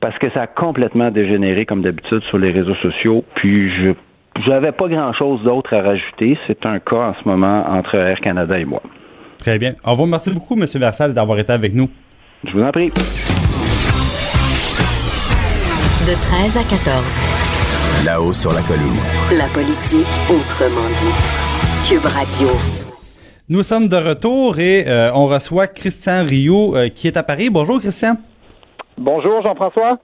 Parce que ça a complètement dégénéré, comme d'habitude, sur les réseaux sociaux, puis je j'avais pas grand-chose d'autre à rajouter. C'est un cas en ce moment entre Air Canada et moi. Très bien. On vous remercie beaucoup, M. Versal, d'avoir été avec nous. Je vous en prie. De 13 à 14. Là-haut sur la colline. La politique autrement dite. Cube Radio. Nous sommes de retour et euh, on reçoit Christian Rioux euh, qui est à Paris. Bonjour, Christian. Bonjour Jean-François.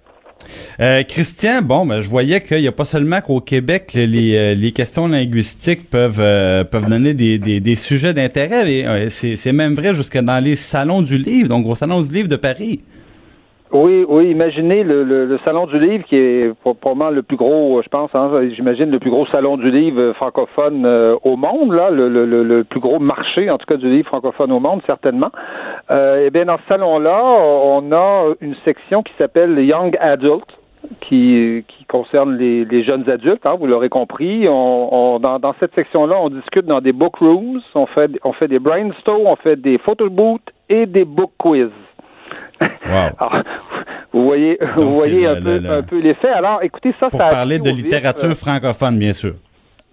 Euh, Christian, bon, ben, je voyais qu'il n'y a pas seulement qu'au Québec, les, euh, questions linguistiques peuvent, euh, peuvent donner des, sujets d'intérêt. c'est même vrai jusque dans les salons du livre, donc au Salon du livre de Paris. Oui, oui, imaginez le, le, salon du livre qui est pro- probablement le plus gros, je pense, hein, j'imagine le plus gros salon du livre francophone euh, au monde, là, le, le, le, le plus gros marché, en tout cas, du livre francophone au monde, certainement. Euh, eh bien, dans ce salon-là, on a une section qui s'appelle Young Adult, qui, qui concerne les, les jeunes adultes, hein, vous l'aurez compris. On, on- dans, dans cette section-là, on discute dans des book rooms, on fait, on fait des brainstorms, on fait des photo booths et des book quiz. Wow. Alors, vous voyez, Donc, vous voyez un, le- peu, le- un peu l'effet. Alors, écoutez, ça, Pour ça a parler de vif, littérature euh, francophone, bien sûr.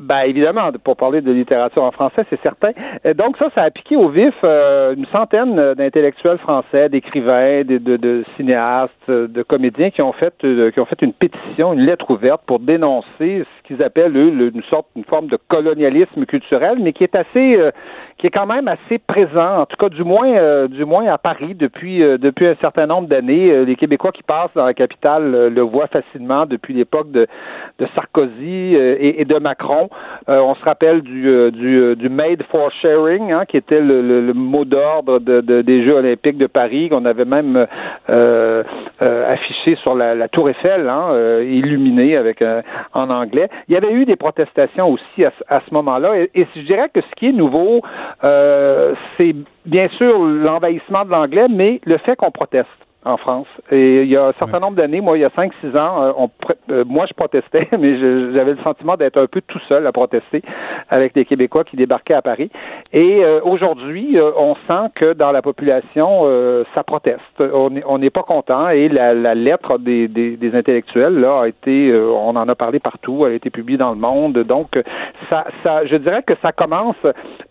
ben évidemment, pour parler de littérature en français, c'est certain. Euh, Donc ça, ça a piqué au vif euh, une centaine d'intellectuels français, d'écrivains, de, de, de cinéastes, de comédiens qui ont fait euh, qui ont fait une pétition, une lettre ouverte pour dénoncer ce qu'ils appellent eux une sorte, une forme de colonialisme culturel, mais qui est assez, euh, qui est quand même assez présent, en tout cas du moins, euh, du moins à Paris depuis euh, depuis un certain nombre d'années. Les Québécois qui passent dans la capitale le voient facilement depuis l'époque de, Sarkozy et, de Macron. On se rappelle du, du, du Made for Sharing, hein, qui était le, mot d'ordre de, de- des Jeux olympiques de Paris, qu'on avait même affiché sur la, Tour Eiffel, hein, euh, illuminé avec en anglais. Il y avait eu des protestations aussi à, ce- moment-là, et, et je dirais que ce qui est nouveau, euh, c'est bien sûr l'envahissement de l'anglais, mais le fait qu'on proteste en France. Et il y a un certain nombre d'années, moi, il y a 5-6 ans, euh, on, euh, moi, je protestais, mais j'avais le sentiment d'être un peu tout seul à protester avec des Québécois qui débarquaient à Paris. Et euh, aujourd'hui, euh, on sent que dans la population, euh, ça proteste. On n'est pas content et la, la lettre des, des, des intellectuels là a été, euh, on en a parlé partout, elle a été publiée dans le monde. Donc, ça, ça, je dirais que ça commence.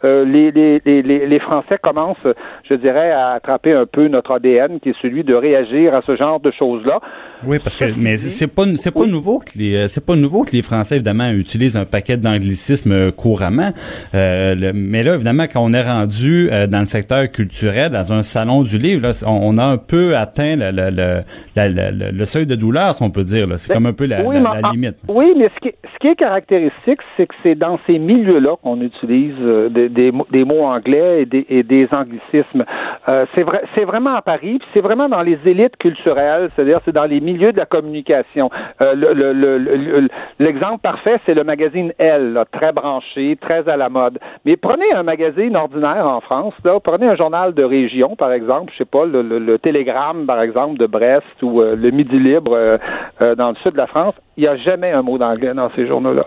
euh, les, les, les, les les Français commencent, je dirais, à attraper un peu notre ADN, qui est celui de réagir à ce genre de choses-là. Oui, parce que mais c'est pas c'est pas nouveau que les euh, c'est pas nouveau que les Français évidemment utilisent un paquet d'anglicismes euh, couramment. Euh, le- mais là évidemment quand on est rendu euh, dans le secteur culturel, dans un salon du livre, là, on, on a un peu atteint le, le, le, le- seuil de douleur, si on peut dire. C'est comme un peu la, oui, la- mais la en- limite. Oui, mais ce qui, est- ce qui est caractéristique, c'est que c'est dans ces milieux-là qu'on utilise euh, des, des, mots- des mots anglais et des, et des anglicismes. C'est vrai, c'est vraiment à Paris, puis c'est vraiment dans les élites culturelles, c'est-à-dire c'est dans les milieux de la communication. Euh, le- le- le- le- L'exemple parfait, c'est le magazine Elle, très branché, très à la mode. Mais prenez un magazine ordinaire en France, prenez un journal de région, par exemple, je sais pas, le, Télégramme, par exemple, de Brest ou euh, le Midi Libre euh, dans le sud de la France, il n'y a jamais un mot d'anglais dans ces journaux-là.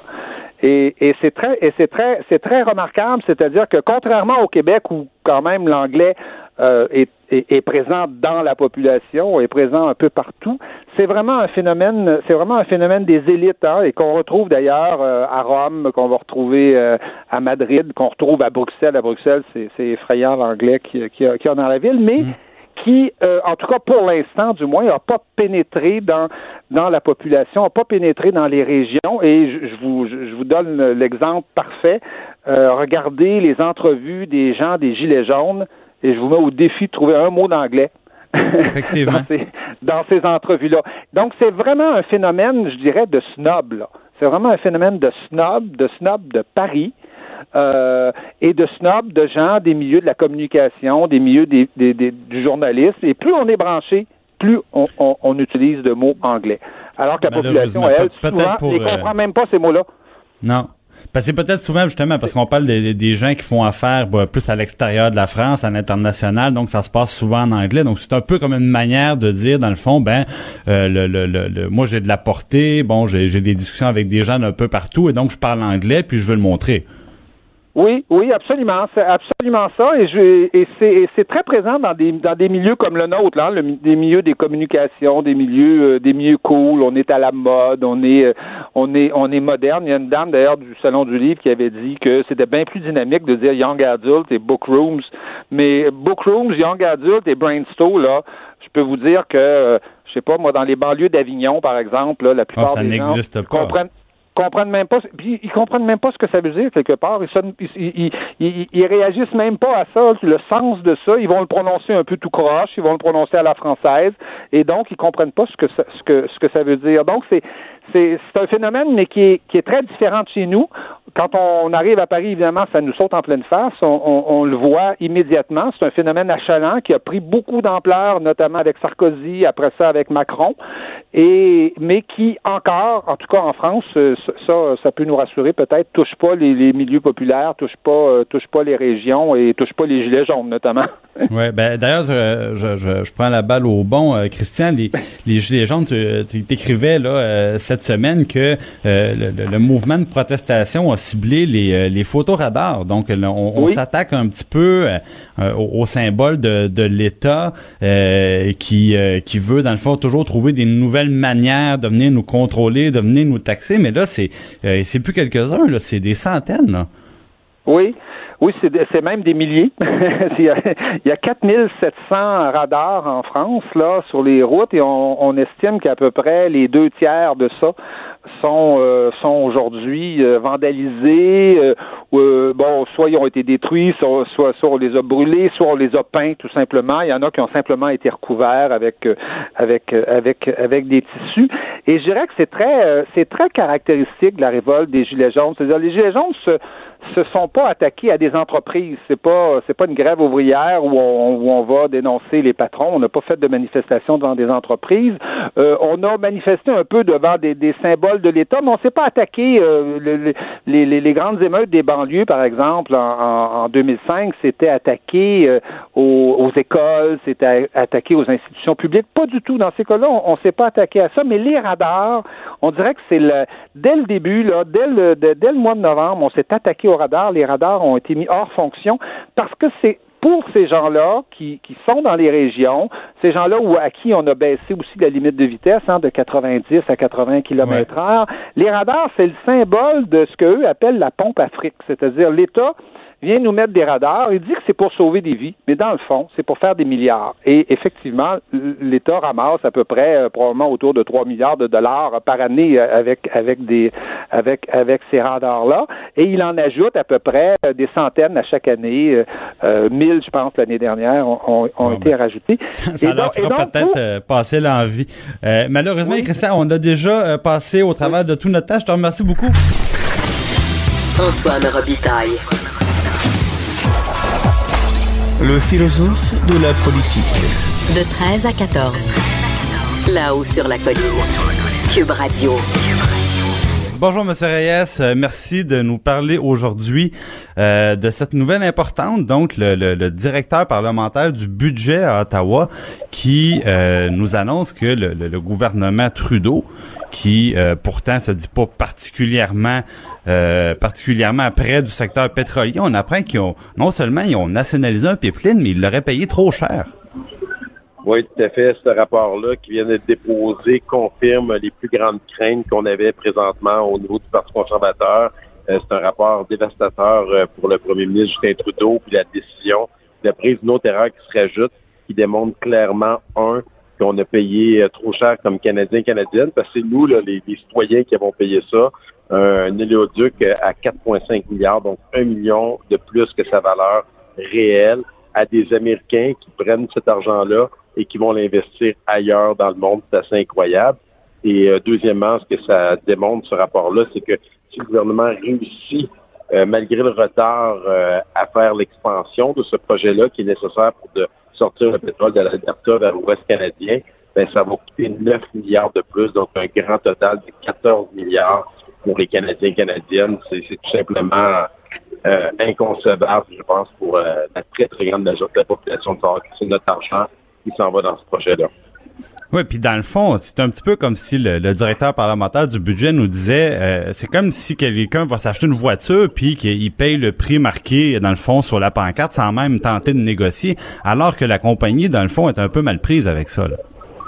Et, c'est très, c'est très, c'est très remarquable, c'est-à-dire que contrairement au Québec où quand même l'anglais est, est, est présent dans la population, est présent un peu partout, c'est vraiment un phénomène, c'est vraiment un phénomène des élites, hein, et qu'on retrouve d'ailleurs euh, à Rome, qu'on va retrouver euh, à Madrid, qu'on retrouve à Bruxelles. À Bruxelles, c'est, c'est effrayant l'anglais qu'il qui a, qui a dans la ville, mais qui, euh, en tout cas pour l'instant du moins, n'a pas pénétré dans dans la population, n'a pas pénétré dans les régions. Et je, je vous je, je vous donne l'exemple parfait. Euh, regardez les entrevues des gens des gilets jaunes, et je vous mets au défi de trouver un mot d'anglais. Effectivement. dans, ces, dans ces entrevues-là. Donc, c'est vraiment un phénomène, je dirais, de snob. là. C'est vraiment un phénomène de snob, de snob de Paris. euh, et de snob de gens des milieux de la communication, des milieux des, des- des- du journalisme. Et plus on est branché, plus on, on- on utilise de mots anglais. Alors que la population, elle, souvent, ne euh, comprend même pas ces mots-là. Non. Parce que c'est peut-être souvent justement parce qu'on parle des, des gens qui font affaire bah, plus à l'extérieur de la France, à l'international, donc ça se passe souvent en anglais. Donc c'est un peu comme une manière de dire dans le fond, ben euh, le, le, le, moi j'ai de la portée, bon j'ai j'ai des discussions avec des gens d'un peu partout et donc je parle anglais puis je veux le montrer. Oui, oui, absolument. C'est absolument ça. Et, je, et c'est, c'est très présent dans des, dans des milieux comme le nôtre, là, le, des milieux des communications, des milieux, euh, des milieux cool. On est à la mode, on est, euh, on est, on est moderne. Il y a une dame d'ailleurs du salon du livre qui avait dit que c'était bien plus dynamique de dire young adult et book rooms. Mais book rooms, young adult et brainstorm, là, je peux vous dire que, euh, je sais pas, moi, dans les banlieues d'Avignon, par exemple, là, la plupart Ah, ça des gens pas. comprennent comprennent même pas puis ils comprennent même pas ce que ça veut dire quelque part. Ils, sonnent- ils, ils, ils, réagissent même pas à ça le sens de ça. Ils vont le prononcer un peu tout croche ils vont le prononcer à la française. Et donc ils comprennent pas ce que ça, ce que ce que ça veut dire. Donc c'est c'est un phénomène mais qui est très différent de chez nous quand on arrive à Paris évidemment ça nous saute en pleine face on, le voit immédiatement c'est un phénomène achalant qui a pris beaucoup d'ampleur notamment avec Sarkozy après ça avec Macron et mais qui encore, en tout cas en France, euh, ça, ça peut nous rassurer peut-être, touche pas les, milieux populaires, touche pas, euh, touche pas les régions et touche pas les gilets jaunes notamment. Ouais, ben d'ailleurs, je, je, prends la balle au bon, euh, Christian. Les, gilets jaunes, tu t'écrivais là euh, cette semaine que euh, le, mouvement de protestation a ciblé les, euh, les photoradars. Donc, là, on, on Oui. s'attaque un petit peu euh, au, au symbole de, de l'État euh, qui qui veut dans le fond toujours trouver des nouvelles manières de venir nous contrôler, de venir nous taxer. Mais là, c'est c'est plus quelques-uns, c'est des centaines. Là. Oui. Oui, c'est même des milliers. il, y a, il y a 4700 radars en France là sur les routes et on, on estime qu'à peu près les deux tiers de ça sont euh, sont aujourd'hui euh, vandalisés. euh, euh, bon, soit ils ont été détruits, soit, soit, soit on les a brûlés, soit on les a peints tout simplement. Il y en a qui ont simplement été recouverts avec euh, avec euh, avec avec des tissus. Et je dirais que c'est très c'est très caractéristique de la révolte des gilets jaunes. C'est-à-dire les gilets jaunes se se sont pas attaqués à des entreprises. C'est pas c'est pas une grève ouvrière où on, où on va dénoncer les patrons. On n'a pas fait de manifestation devant des entreprises. Euh, on a manifesté un peu devant des, des symboles de l'État, mais on s'est pas attaqué. euh, le- le- les, les, grandes émeutes des banlieues, par exemple, en, en, en 2005, c'était attaqué aux, aux écoles, c'était attaqué aux institutions publiques. Pas du tout. Dans ces cas-là, on, on s'est pas attaqué à ça. Mais les radars, on dirait que c'est le dès le début, là, dès le dès le mois de novembre, on s'est attaqué aux radars. Les radars ont été mis hors fonction parce que c'est pour ces gens-là qui, qui sont dans les régions, ces gens-là où, à qui on a baissé aussi la limite de vitesse hein, de 90 à 80 km heure, les radars, c'est le symbole de ce qu'eux appellent la pompe Afrique, c'est-à-dire l'État vient nous mettre des radars, il dit que c'est pour sauver des vies, mais dans le fond, c'est pour faire des milliards. Et effectivement, l'État ramasse à peu près euh, probablement autour de 3 milliards de dollars par année euh, avec avec des avec avec ces radars-là, et il en ajoute à peu près euh, des centaines à chaque année, euh, euh, 1000 je pense l'année dernière ont, ont, Bon, été ben, rajoutés. Ça Et leur donc- et fera peut-être euh, passer l'envie. Euh, malheureusement, Christian, on a déjà euh, passé au travers de tout notre temps. Je te remercie beaucoup. Antoine Robitaille. Le philosophe de la politique. De 13 à 14. Là-haut sur la colline. Cube Radio. Bonjour, Monsieur Reyes. Euh, merci de nous parler aujourd'hui euh, de cette nouvelle importante, donc le, le- le directeur parlementaire du budget à Ottawa, qui euh, nous annonce que le, le- le gouvernement Trudeau, qui euh, pourtant se dit pas particulièrement euh, particulièrement près du secteur pétrolier, on apprend qu'ils ont non seulement ils ont nationalisé un pipeline, mais ils l'auraient payé trop cher. Oui, tout à fait. Ce rapport-là qui vient d'être déposé confirme les plus grandes craintes qu'on avait présentement au niveau du Parti conservateur. Euh, c'est un rapport dévastateur euh, pour le premier ministre Justin Trudeau, puis la décision de prise d'une autre erreur qui se rajoute, qui démontre clairement, un, qu'on a payé trop cher comme Canadiens Canadiennes, parce que c'est nous, les citoyens, qui avons payé ça, un éléoduc euh, à 4,5 milliards, donc un million de plus que sa valeur réelle, à des Américains qui prennent cet argent-là et qui vont l'investir ailleurs dans le monde. C'est assez incroyable. Et euh, deuxièmement, ce que ça démontre, ce rapport-là, c'est que si le gouvernement réussit, euh, malgré le retard, euh, à faire l'expansion de ce projet-là qui est nécessaire pour de sortir le pétrole de l'Alberta vers l'Ouest canadien, ben, ça va coûter 9 milliards de plus, donc un grand total de 14 milliards pour les Canadiens et Canadiennes. C'est tout simplement euh, inconcevable, je pense, pour euh, la très, très grande majorité de la population de savoir que c'est notre argent qui s'en va dans ce projet-là. Oui, puis dans le fond, c'est un petit peu comme si le, directeur parlementaire du budget nous disait, euh, c'est comme si quelqu'un va s'acheter une voiture puis qu'il paye le prix marqué dans le fond sur la pancarte sans même tenter de négocier, alors que la compagnie dans le fond est un peu mal prise avec ça. Là.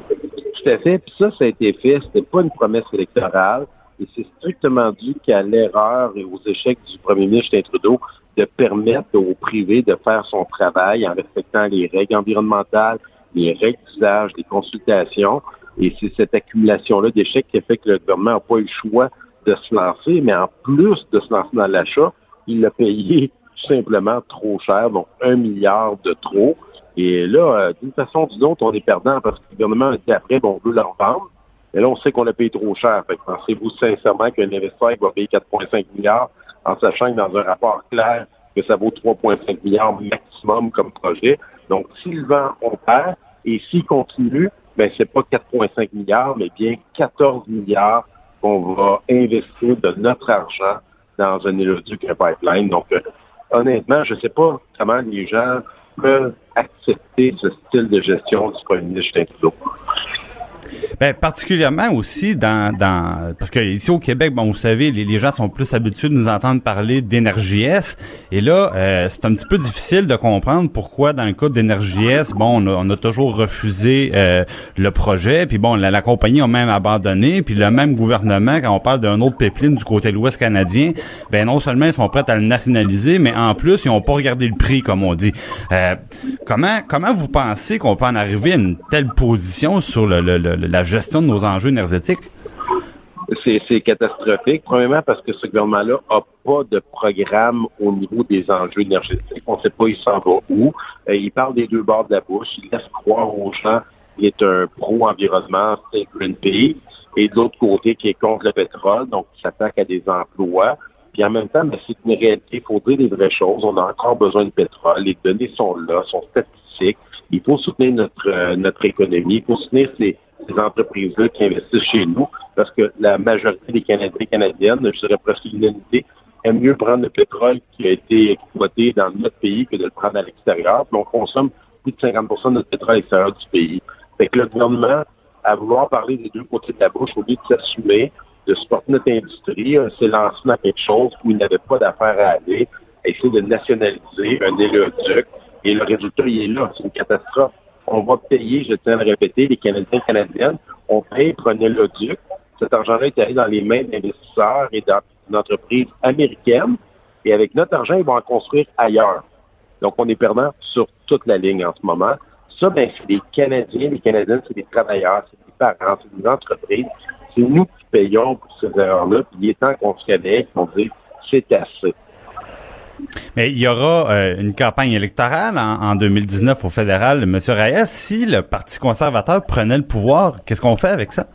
Tout à fait. Puis ça, ça a été fait. C'était pas une promesse électorale et c'est strictement dû qu'à l'erreur et aux échecs du premier ministre Trudeau de permettre au privé de faire son travail en respectant les règles environnementales, les règles d'usage, les consultations. Et c'est cette accumulation-là d'échecs qui a fait que le gouvernement n'a pas eu le choix de se lancer, mais en plus de se lancer dans l'achat, il l'a payé tout simplement trop cher, donc un milliard de trop. Et là, euh, d'une façon ou d'une autre, on est perdant parce que le gouvernement a dit après, bon, on veut leur vendre. Mais là, on sait qu'on l'a payé trop cher. Pensez-vous sincèrement qu'un investisseur va payer 4,5 milliards en sachant que dans un rapport clair que ça vaut 3,5 milliards maximum comme projet. Donc, s'il vend, on perd. Et s'il continue, ben, c'est pas 4,5 milliards, mais bien 14 milliards qu'on va investir de notre argent dans un éloduc, un pipeline. Donc, euh, honnêtement, je ne sais pas comment les gens peuvent accepter ce style de gestion du premier ministre. Ben, particulièrement aussi dans, dans parce que ici au Québec, bon, vous savez, les, les gens sont plus habitués de nous entendre parler d'énergie S. Et là, euh, c'est un petit peu difficile de comprendre pourquoi dans le cas d'énergie S, bon, on a, toujours refusé euh, le projet. Puis bon, la, compagnie a même abandonné. Puis le même gouvernement, quand on parle d'un autre pipeline du côté de l'Ouest canadien, ben non seulement ils sont prêts à le nationaliser, mais en plus ils n'ont pas regardé le prix, comme on dit. Euh, comment comment vous pensez qu'on peut en arriver à une telle position sur le, le, le la gestion de nos enjeux énergétiques? C'est catastrophique. Premièrement, parce que ce gouvernement-là n'a pas de programme au niveau des enjeux énergétiques. On ne sait pas il s'en va où. Euh, il parle des deux bords de la bouche. Il laisse croire aux gens qu'il est un pro-environnement, c'est Greenpeace. Et de l'autre côté, qui est contre le pétrole, donc qui s'attaque à des emplois. Puis en même temps, ben, c'est une réalité. Il faut dire les vraies choses. On a encore besoin de pétrole. Les données sont là, sont statistiques. Il faut soutenir notre, euh, notre économie. Il faut soutenir ces ces entreprises-là qui investissent chez nous, parce que la majorité des Canadiens et Canadiennes, je dirais presque l'unanimité, aiment mieux prendre le pétrole qui a été exploité dans notre pays que de le prendre à l'extérieur. Puis on consomme plus de 50% de notre pétrole à l'extérieur du pays. Fait que le gouvernement, à vouloir parler des deux côtés de la bouche, au lieu de s'assumer, de supporter notre industrie, s'est lancé dans quelque chose où il n'avait pas d'affaires à aller, à essayer de nationaliser un éléoduc. Et le résultat, il est là. C'est une catastrophe on va payer, je tiens à le répéter, les Canadiens et Canadiennes, on paye pour un éloduc. Cet argent-là est allé dans les mains d'investisseurs et d'entreprises américaines. Et avec notre argent, ils vont en construire ailleurs. Donc, on est perdant sur toute la ligne en ce moment. Ça, ben, c'est des Canadiens, des Canadiennes, c'est des travailleurs, c'est des parents, c'est des entreprises. C'est nous qui payons pour ces erreurs-là. Puis il est temps qu'on se réveille qu'on dise c'est assez. Mais il y aura euh, une campagne électorale en, 2019 au fédéral. Monsieur Reyes, si le Parti conservateur prenait le pouvoir, qu'est-ce qu'on fait avec ça?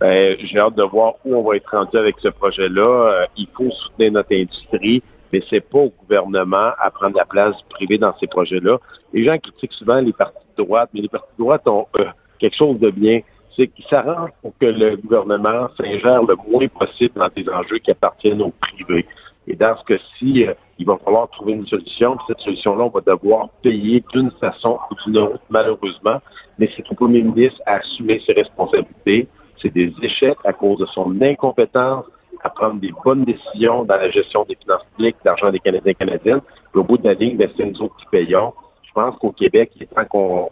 Ben, j'ai hâte de voir où on va être rendu avec ce projet-là. Euh, il faut soutenir notre industrie, mais c'est pas au gouvernement à prendre la place privée dans ces projets-là. Les gens critiquent souvent les partis de droite, mais les partis de droite ont euh, quelque chose de bien. C'est qu'ils s'arrangent pour que le gouvernement s'ingère le moins possible dans des enjeux qui appartiennent aux privés. Et dans ce cas-ci, euh, il va falloir trouver une solution. cette solution-là, on va devoir payer d'une façon ou d'une autre, malheureusement. Mais c'est au premier ministre à assumer ses responsabilités. C'est des échecs à cause de son incompétence à prendre des bonnes décisions dans la gestion des finances publiques, l'argent des Canadiens et Canadiennes. au bout de la ligne, ben, c'est nous autres qui payons. Je pense qu'au Québec, il est temps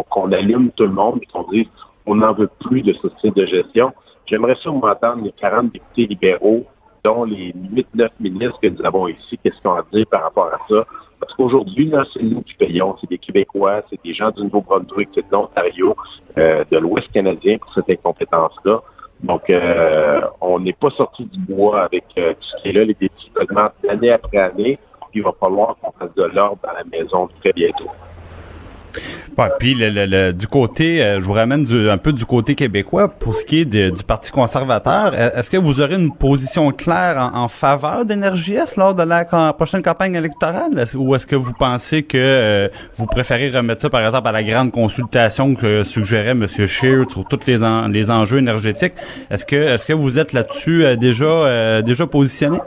qu'on allume tout le monde et qu'on dise on n'en veut plus de ce style de gestion. J'aimerais ça m'entendre les 40 députés libéraux dont les 8-9 ministres que nous avons ici, qu'est-ce qu'on a dit par rapport à ça? Parce qu'aujourd'hui, c'est nous qui payons. C'est des Québécois, c'est des gens du Nouveau-Brunswick, de l'Ontario, euh, de l'Ouest canadien pour cette incompétence-là. Donc, euh, on n'est pas sorti du bois avec euh, tout ce qui est là. Les défis augmentent année après année. Puis il va falloir qu'on fasse de l'ordre dans la maison très bientôt. Puis le, le- le- du côté, euh, je vous ramène du- un peu du côté québécois pour ce qui est du Parti conservateur. Euh, Est-ce que vous aurez une position claire en, en faveur d'Énergie S lors de la prochaine campagne électorale? Ou est-ce que vous pensez que euh, vous préférez remettre ça, par exemple, à la grande consultation que suggérait M. Scheer sur tous les, en- les enjeux énergétiques? Est-ce que est-ce que vous êtes là-dessus euh, déjà euh, déjà positionné?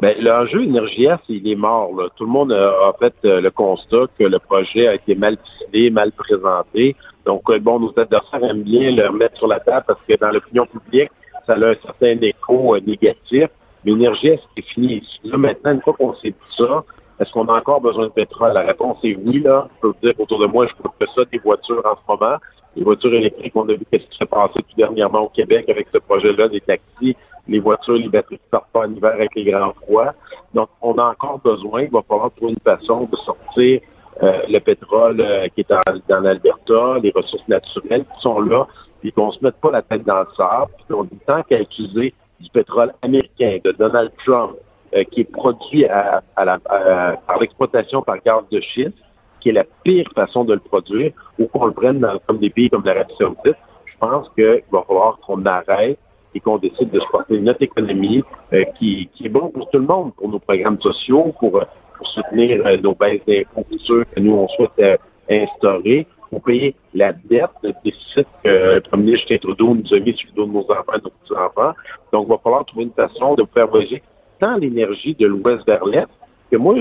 Ben, l'enjeu énergiaire, il est mort. Là. Tout le monde a, fait euh, le constat que le projet a été mal ficelé, mal présenté. Donc, euh, bon, nos adversaires aiment bien le remettre sur la table parce que dans l'opinion publique, ça a un certain écho euh, négatif. Mais l'énergie, c'est fini. Là, maintenant, une fois qu'on sait tout ça, est-ce qu'on a encore besoin de pétrole? La réponse est oui, là. Je peux vous dire autour de moi, je trouve que ça des voitures en ce moment. Les voitures électriques, on a vu qu'est-ce qui s'est passé tout dernièrement au Québec avec ce projet-là, des taxis les voitures, les batteries qui partent pas en hiver avec les grands froids. Donc, on a encore besoin, il va falloir trouver une façon de sortir euh, le pétrole euh, qui est en- dans l'Alberta, les ressources naturelles qui sont là, puis qu'on se mette pas la tête dans le sable, puis qu'on dit tant qu'à utiliser du pétrole américain de Donald Trump, euh, qui est produit à, à la- par l'exploitation par gaz de schiste, qui est la pire façon de le produire, ou qu'on le prenne dans, comme des pays comme l'Arabie Saoudite, je pense qu'il va falloir qu'on arrête et qu'on décide de supporter notre économie euh, qui, qui est bon pour tout le monde, pour nos programmes sociaux, pour, euh, soutenir euh, nos baisses d'impôts que nous, on souhaite instaurer, pour payer la dette, le déficit que le premier ministre Justin Trudeau nous a mis sur de nos enfants et de nos petits-enfants. Donc, il va falloir trouver une façon de faire voyager tant l'énergie de l'ouest vers l'est, que moi,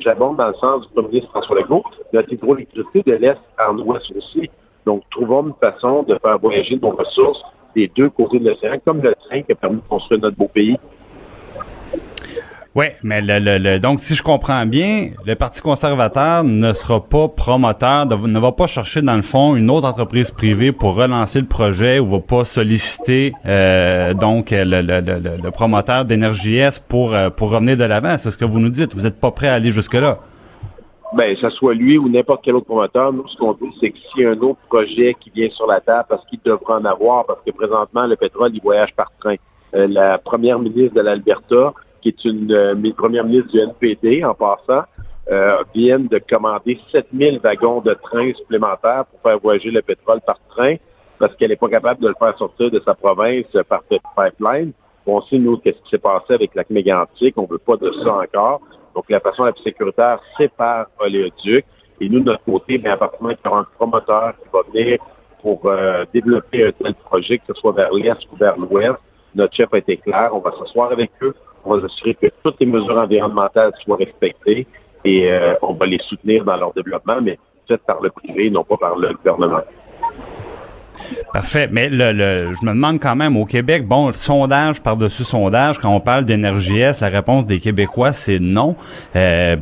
j'abonde dans le sens du premier ministre François Legault, notre hydroélectricité de l'est en ouest aussi. Donc, trouvons une façon de faire voyager nos ressources des deux côtés de l'océan, comme le train qui a permis de construire notre beau pays. Oui, mais le, le, donc si je comprends bien, le Parti conservateur ne sera pas promoteur, ne va pas chercher dans le fond une autre entreprise privée pour relancer le projet ou va pas solliciter euh, donc le, promoteur d'énergie S pour euh, pour revenir de l'avant. C'est ce que vous nous dites. Vous n'êtes pas prêt à aller jusque là. Ben, ce soit lui ou n'importe quel autre promoteur, nous, ce qu'on dit, c'est que s'il y a un autre projet qui vient sur la table, parce qu'il devra en avoir, parce que présentement, le pétrole, il voyage par train. Euh, la première ministre de l'Alberta, qui est une euh, mi- première ministre du NPD, en passant, euh, vient de commander 7000 wagons de train supplémentaires pour faire voyager le pétrole par train, parce qu'elle n'est pas capable de le faire sortir de sa province euh, par pipeline. On sait, nous, qu'est-ce qui s'est passé avec la mégantique. On veut pas de ça encore. Donc, la façon la plus sécuritaire, c'est par oléoduc. Et nous, de notre côté, bien, à partir du moment qu'il y aura un promoteur qui va venir pour euh, développer un tel projet, que ce soit vers l'est ou vers l'ouest, notre chef a été clair. On va s'asseoir avec eux. On va s'assurer que toutes les mesures environnementales soient respectées et euh, on va les soutenir dans leur développement, mais faites par le privé, non pas par le gouvernement. Parfait. Mais le, le, je me demande quand même au Québec, bon, sondage par-dessus sondage, quand on parle d'énergie S, la réponse des Québécois, c'est non. Euh,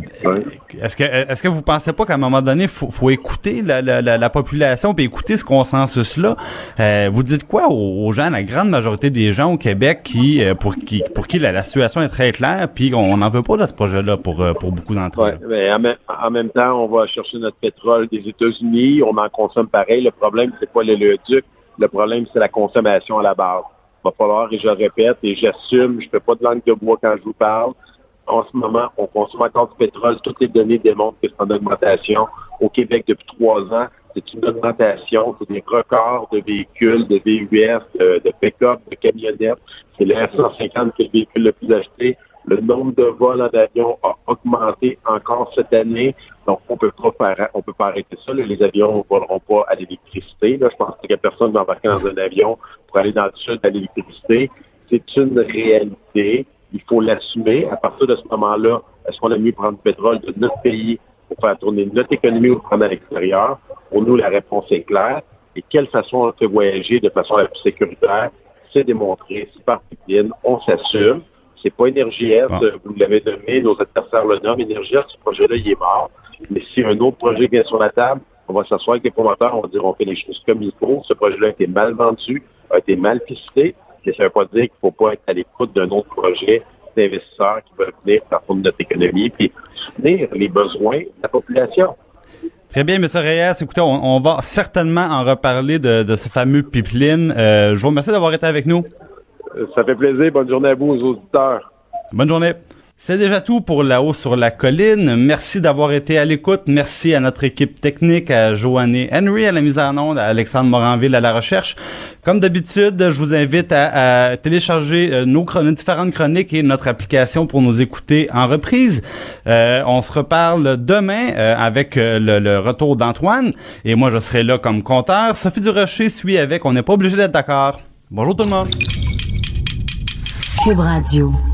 Est-ce que est-ce que vous pensez pas qu'à un moment donné, faut, faut écouter la, la, la, la population puis écouter ce consensus-là? Euh, vous dites quoi aux, gens, la grande majorité des gens au Québec qui euh, pour qui pour qui la, situation est très claire, puis on n'en veut pas de ce projet-là pour euh, pour beaucoup d'entre eux? Ouais, mais en, même, temps, on va chercher notre pétrole des États-Unis, on en consomme pareil. Le problème, c'est pas l'éléoduc, le problème, c'est la consommation à la base. Il va falloir, et je répète, et j'assume, je fais pas de langue de bois quand je vous parle. En ce moment, on consomme encore du pétrole. Toutes les données démontrent que c'est en augmentation. Au Québec, depuis trois ans, c'est une augmentation. C'est des records de véhicules, de VUS, de, de pick-up, de camionnettes. C'est le F-150 qui est le véhicule le plus acheté. Le nombre de vols en avion a augmenté encore cette année. Donc, on peut pas faire, on peut pas arrêter ça. Les avions ne voleront pas à l'électricité. Je pense qu'il y a personne va embarquer dans un avion pour aller dans le sud à l'électricité. C'est une réalité. Il faut l'assumer. À partir de ce moment-là, est-ce qu'on a mieux prendre du pétrole de notre pays pour faire tourner notre économie ou prendre à l'extérieur? Pour nous, la réponse est claire. Et quelle façon on fait voyager de façon la plus sécuritaire? C'est démontré, c'est par pipeline, on s'assume. C'est pas Énergie-S, vous l'avez nommé, nos adversaires le nomment. Énergie-S, ce projet-là, il est mort. Mais si un autre projet vient sur la table, on va s'asseoir avec les promoteurs, on va dire on fait les choses comme il faut. Ce projet-là a été mal vendu, a été mal ficelé. Mais ça ne veut pas dire qu'il ne faut pas être à l'écoute d'un autre projet d'investisseurs qui veulent venir faire tourner notre économie puis soutenir les besoins de la population. Très bien, M. Reyes. Écoutez, on, on va certainement en reparler de, de ce fameux pipeline. Euh, je vous remercie d'avoir été avec nous. Ça fait plaisir. Bonne journée à vous, aux auditeurs. Bonne journée. C'est déjà tout pour là-haut sur la colline. Merci d'avoir été à l'écoute. Merci à notre équipe technique, à Joanne Henry à la mise en onde, à Alexandre Moranville à la recherche. Comme d'habitude, je vous invite à, télécharger euh, nos, différentes chroniques et notre application pour nous écouter en reprise. Euh, on se reparle demain euh, avec le, le, retour d'Antoine et moi je serai là comme compteur. Sophie Durocher suit avec. On n'est pas obligé d'être d'accord. Bonjour tout le monde. Cube Radio.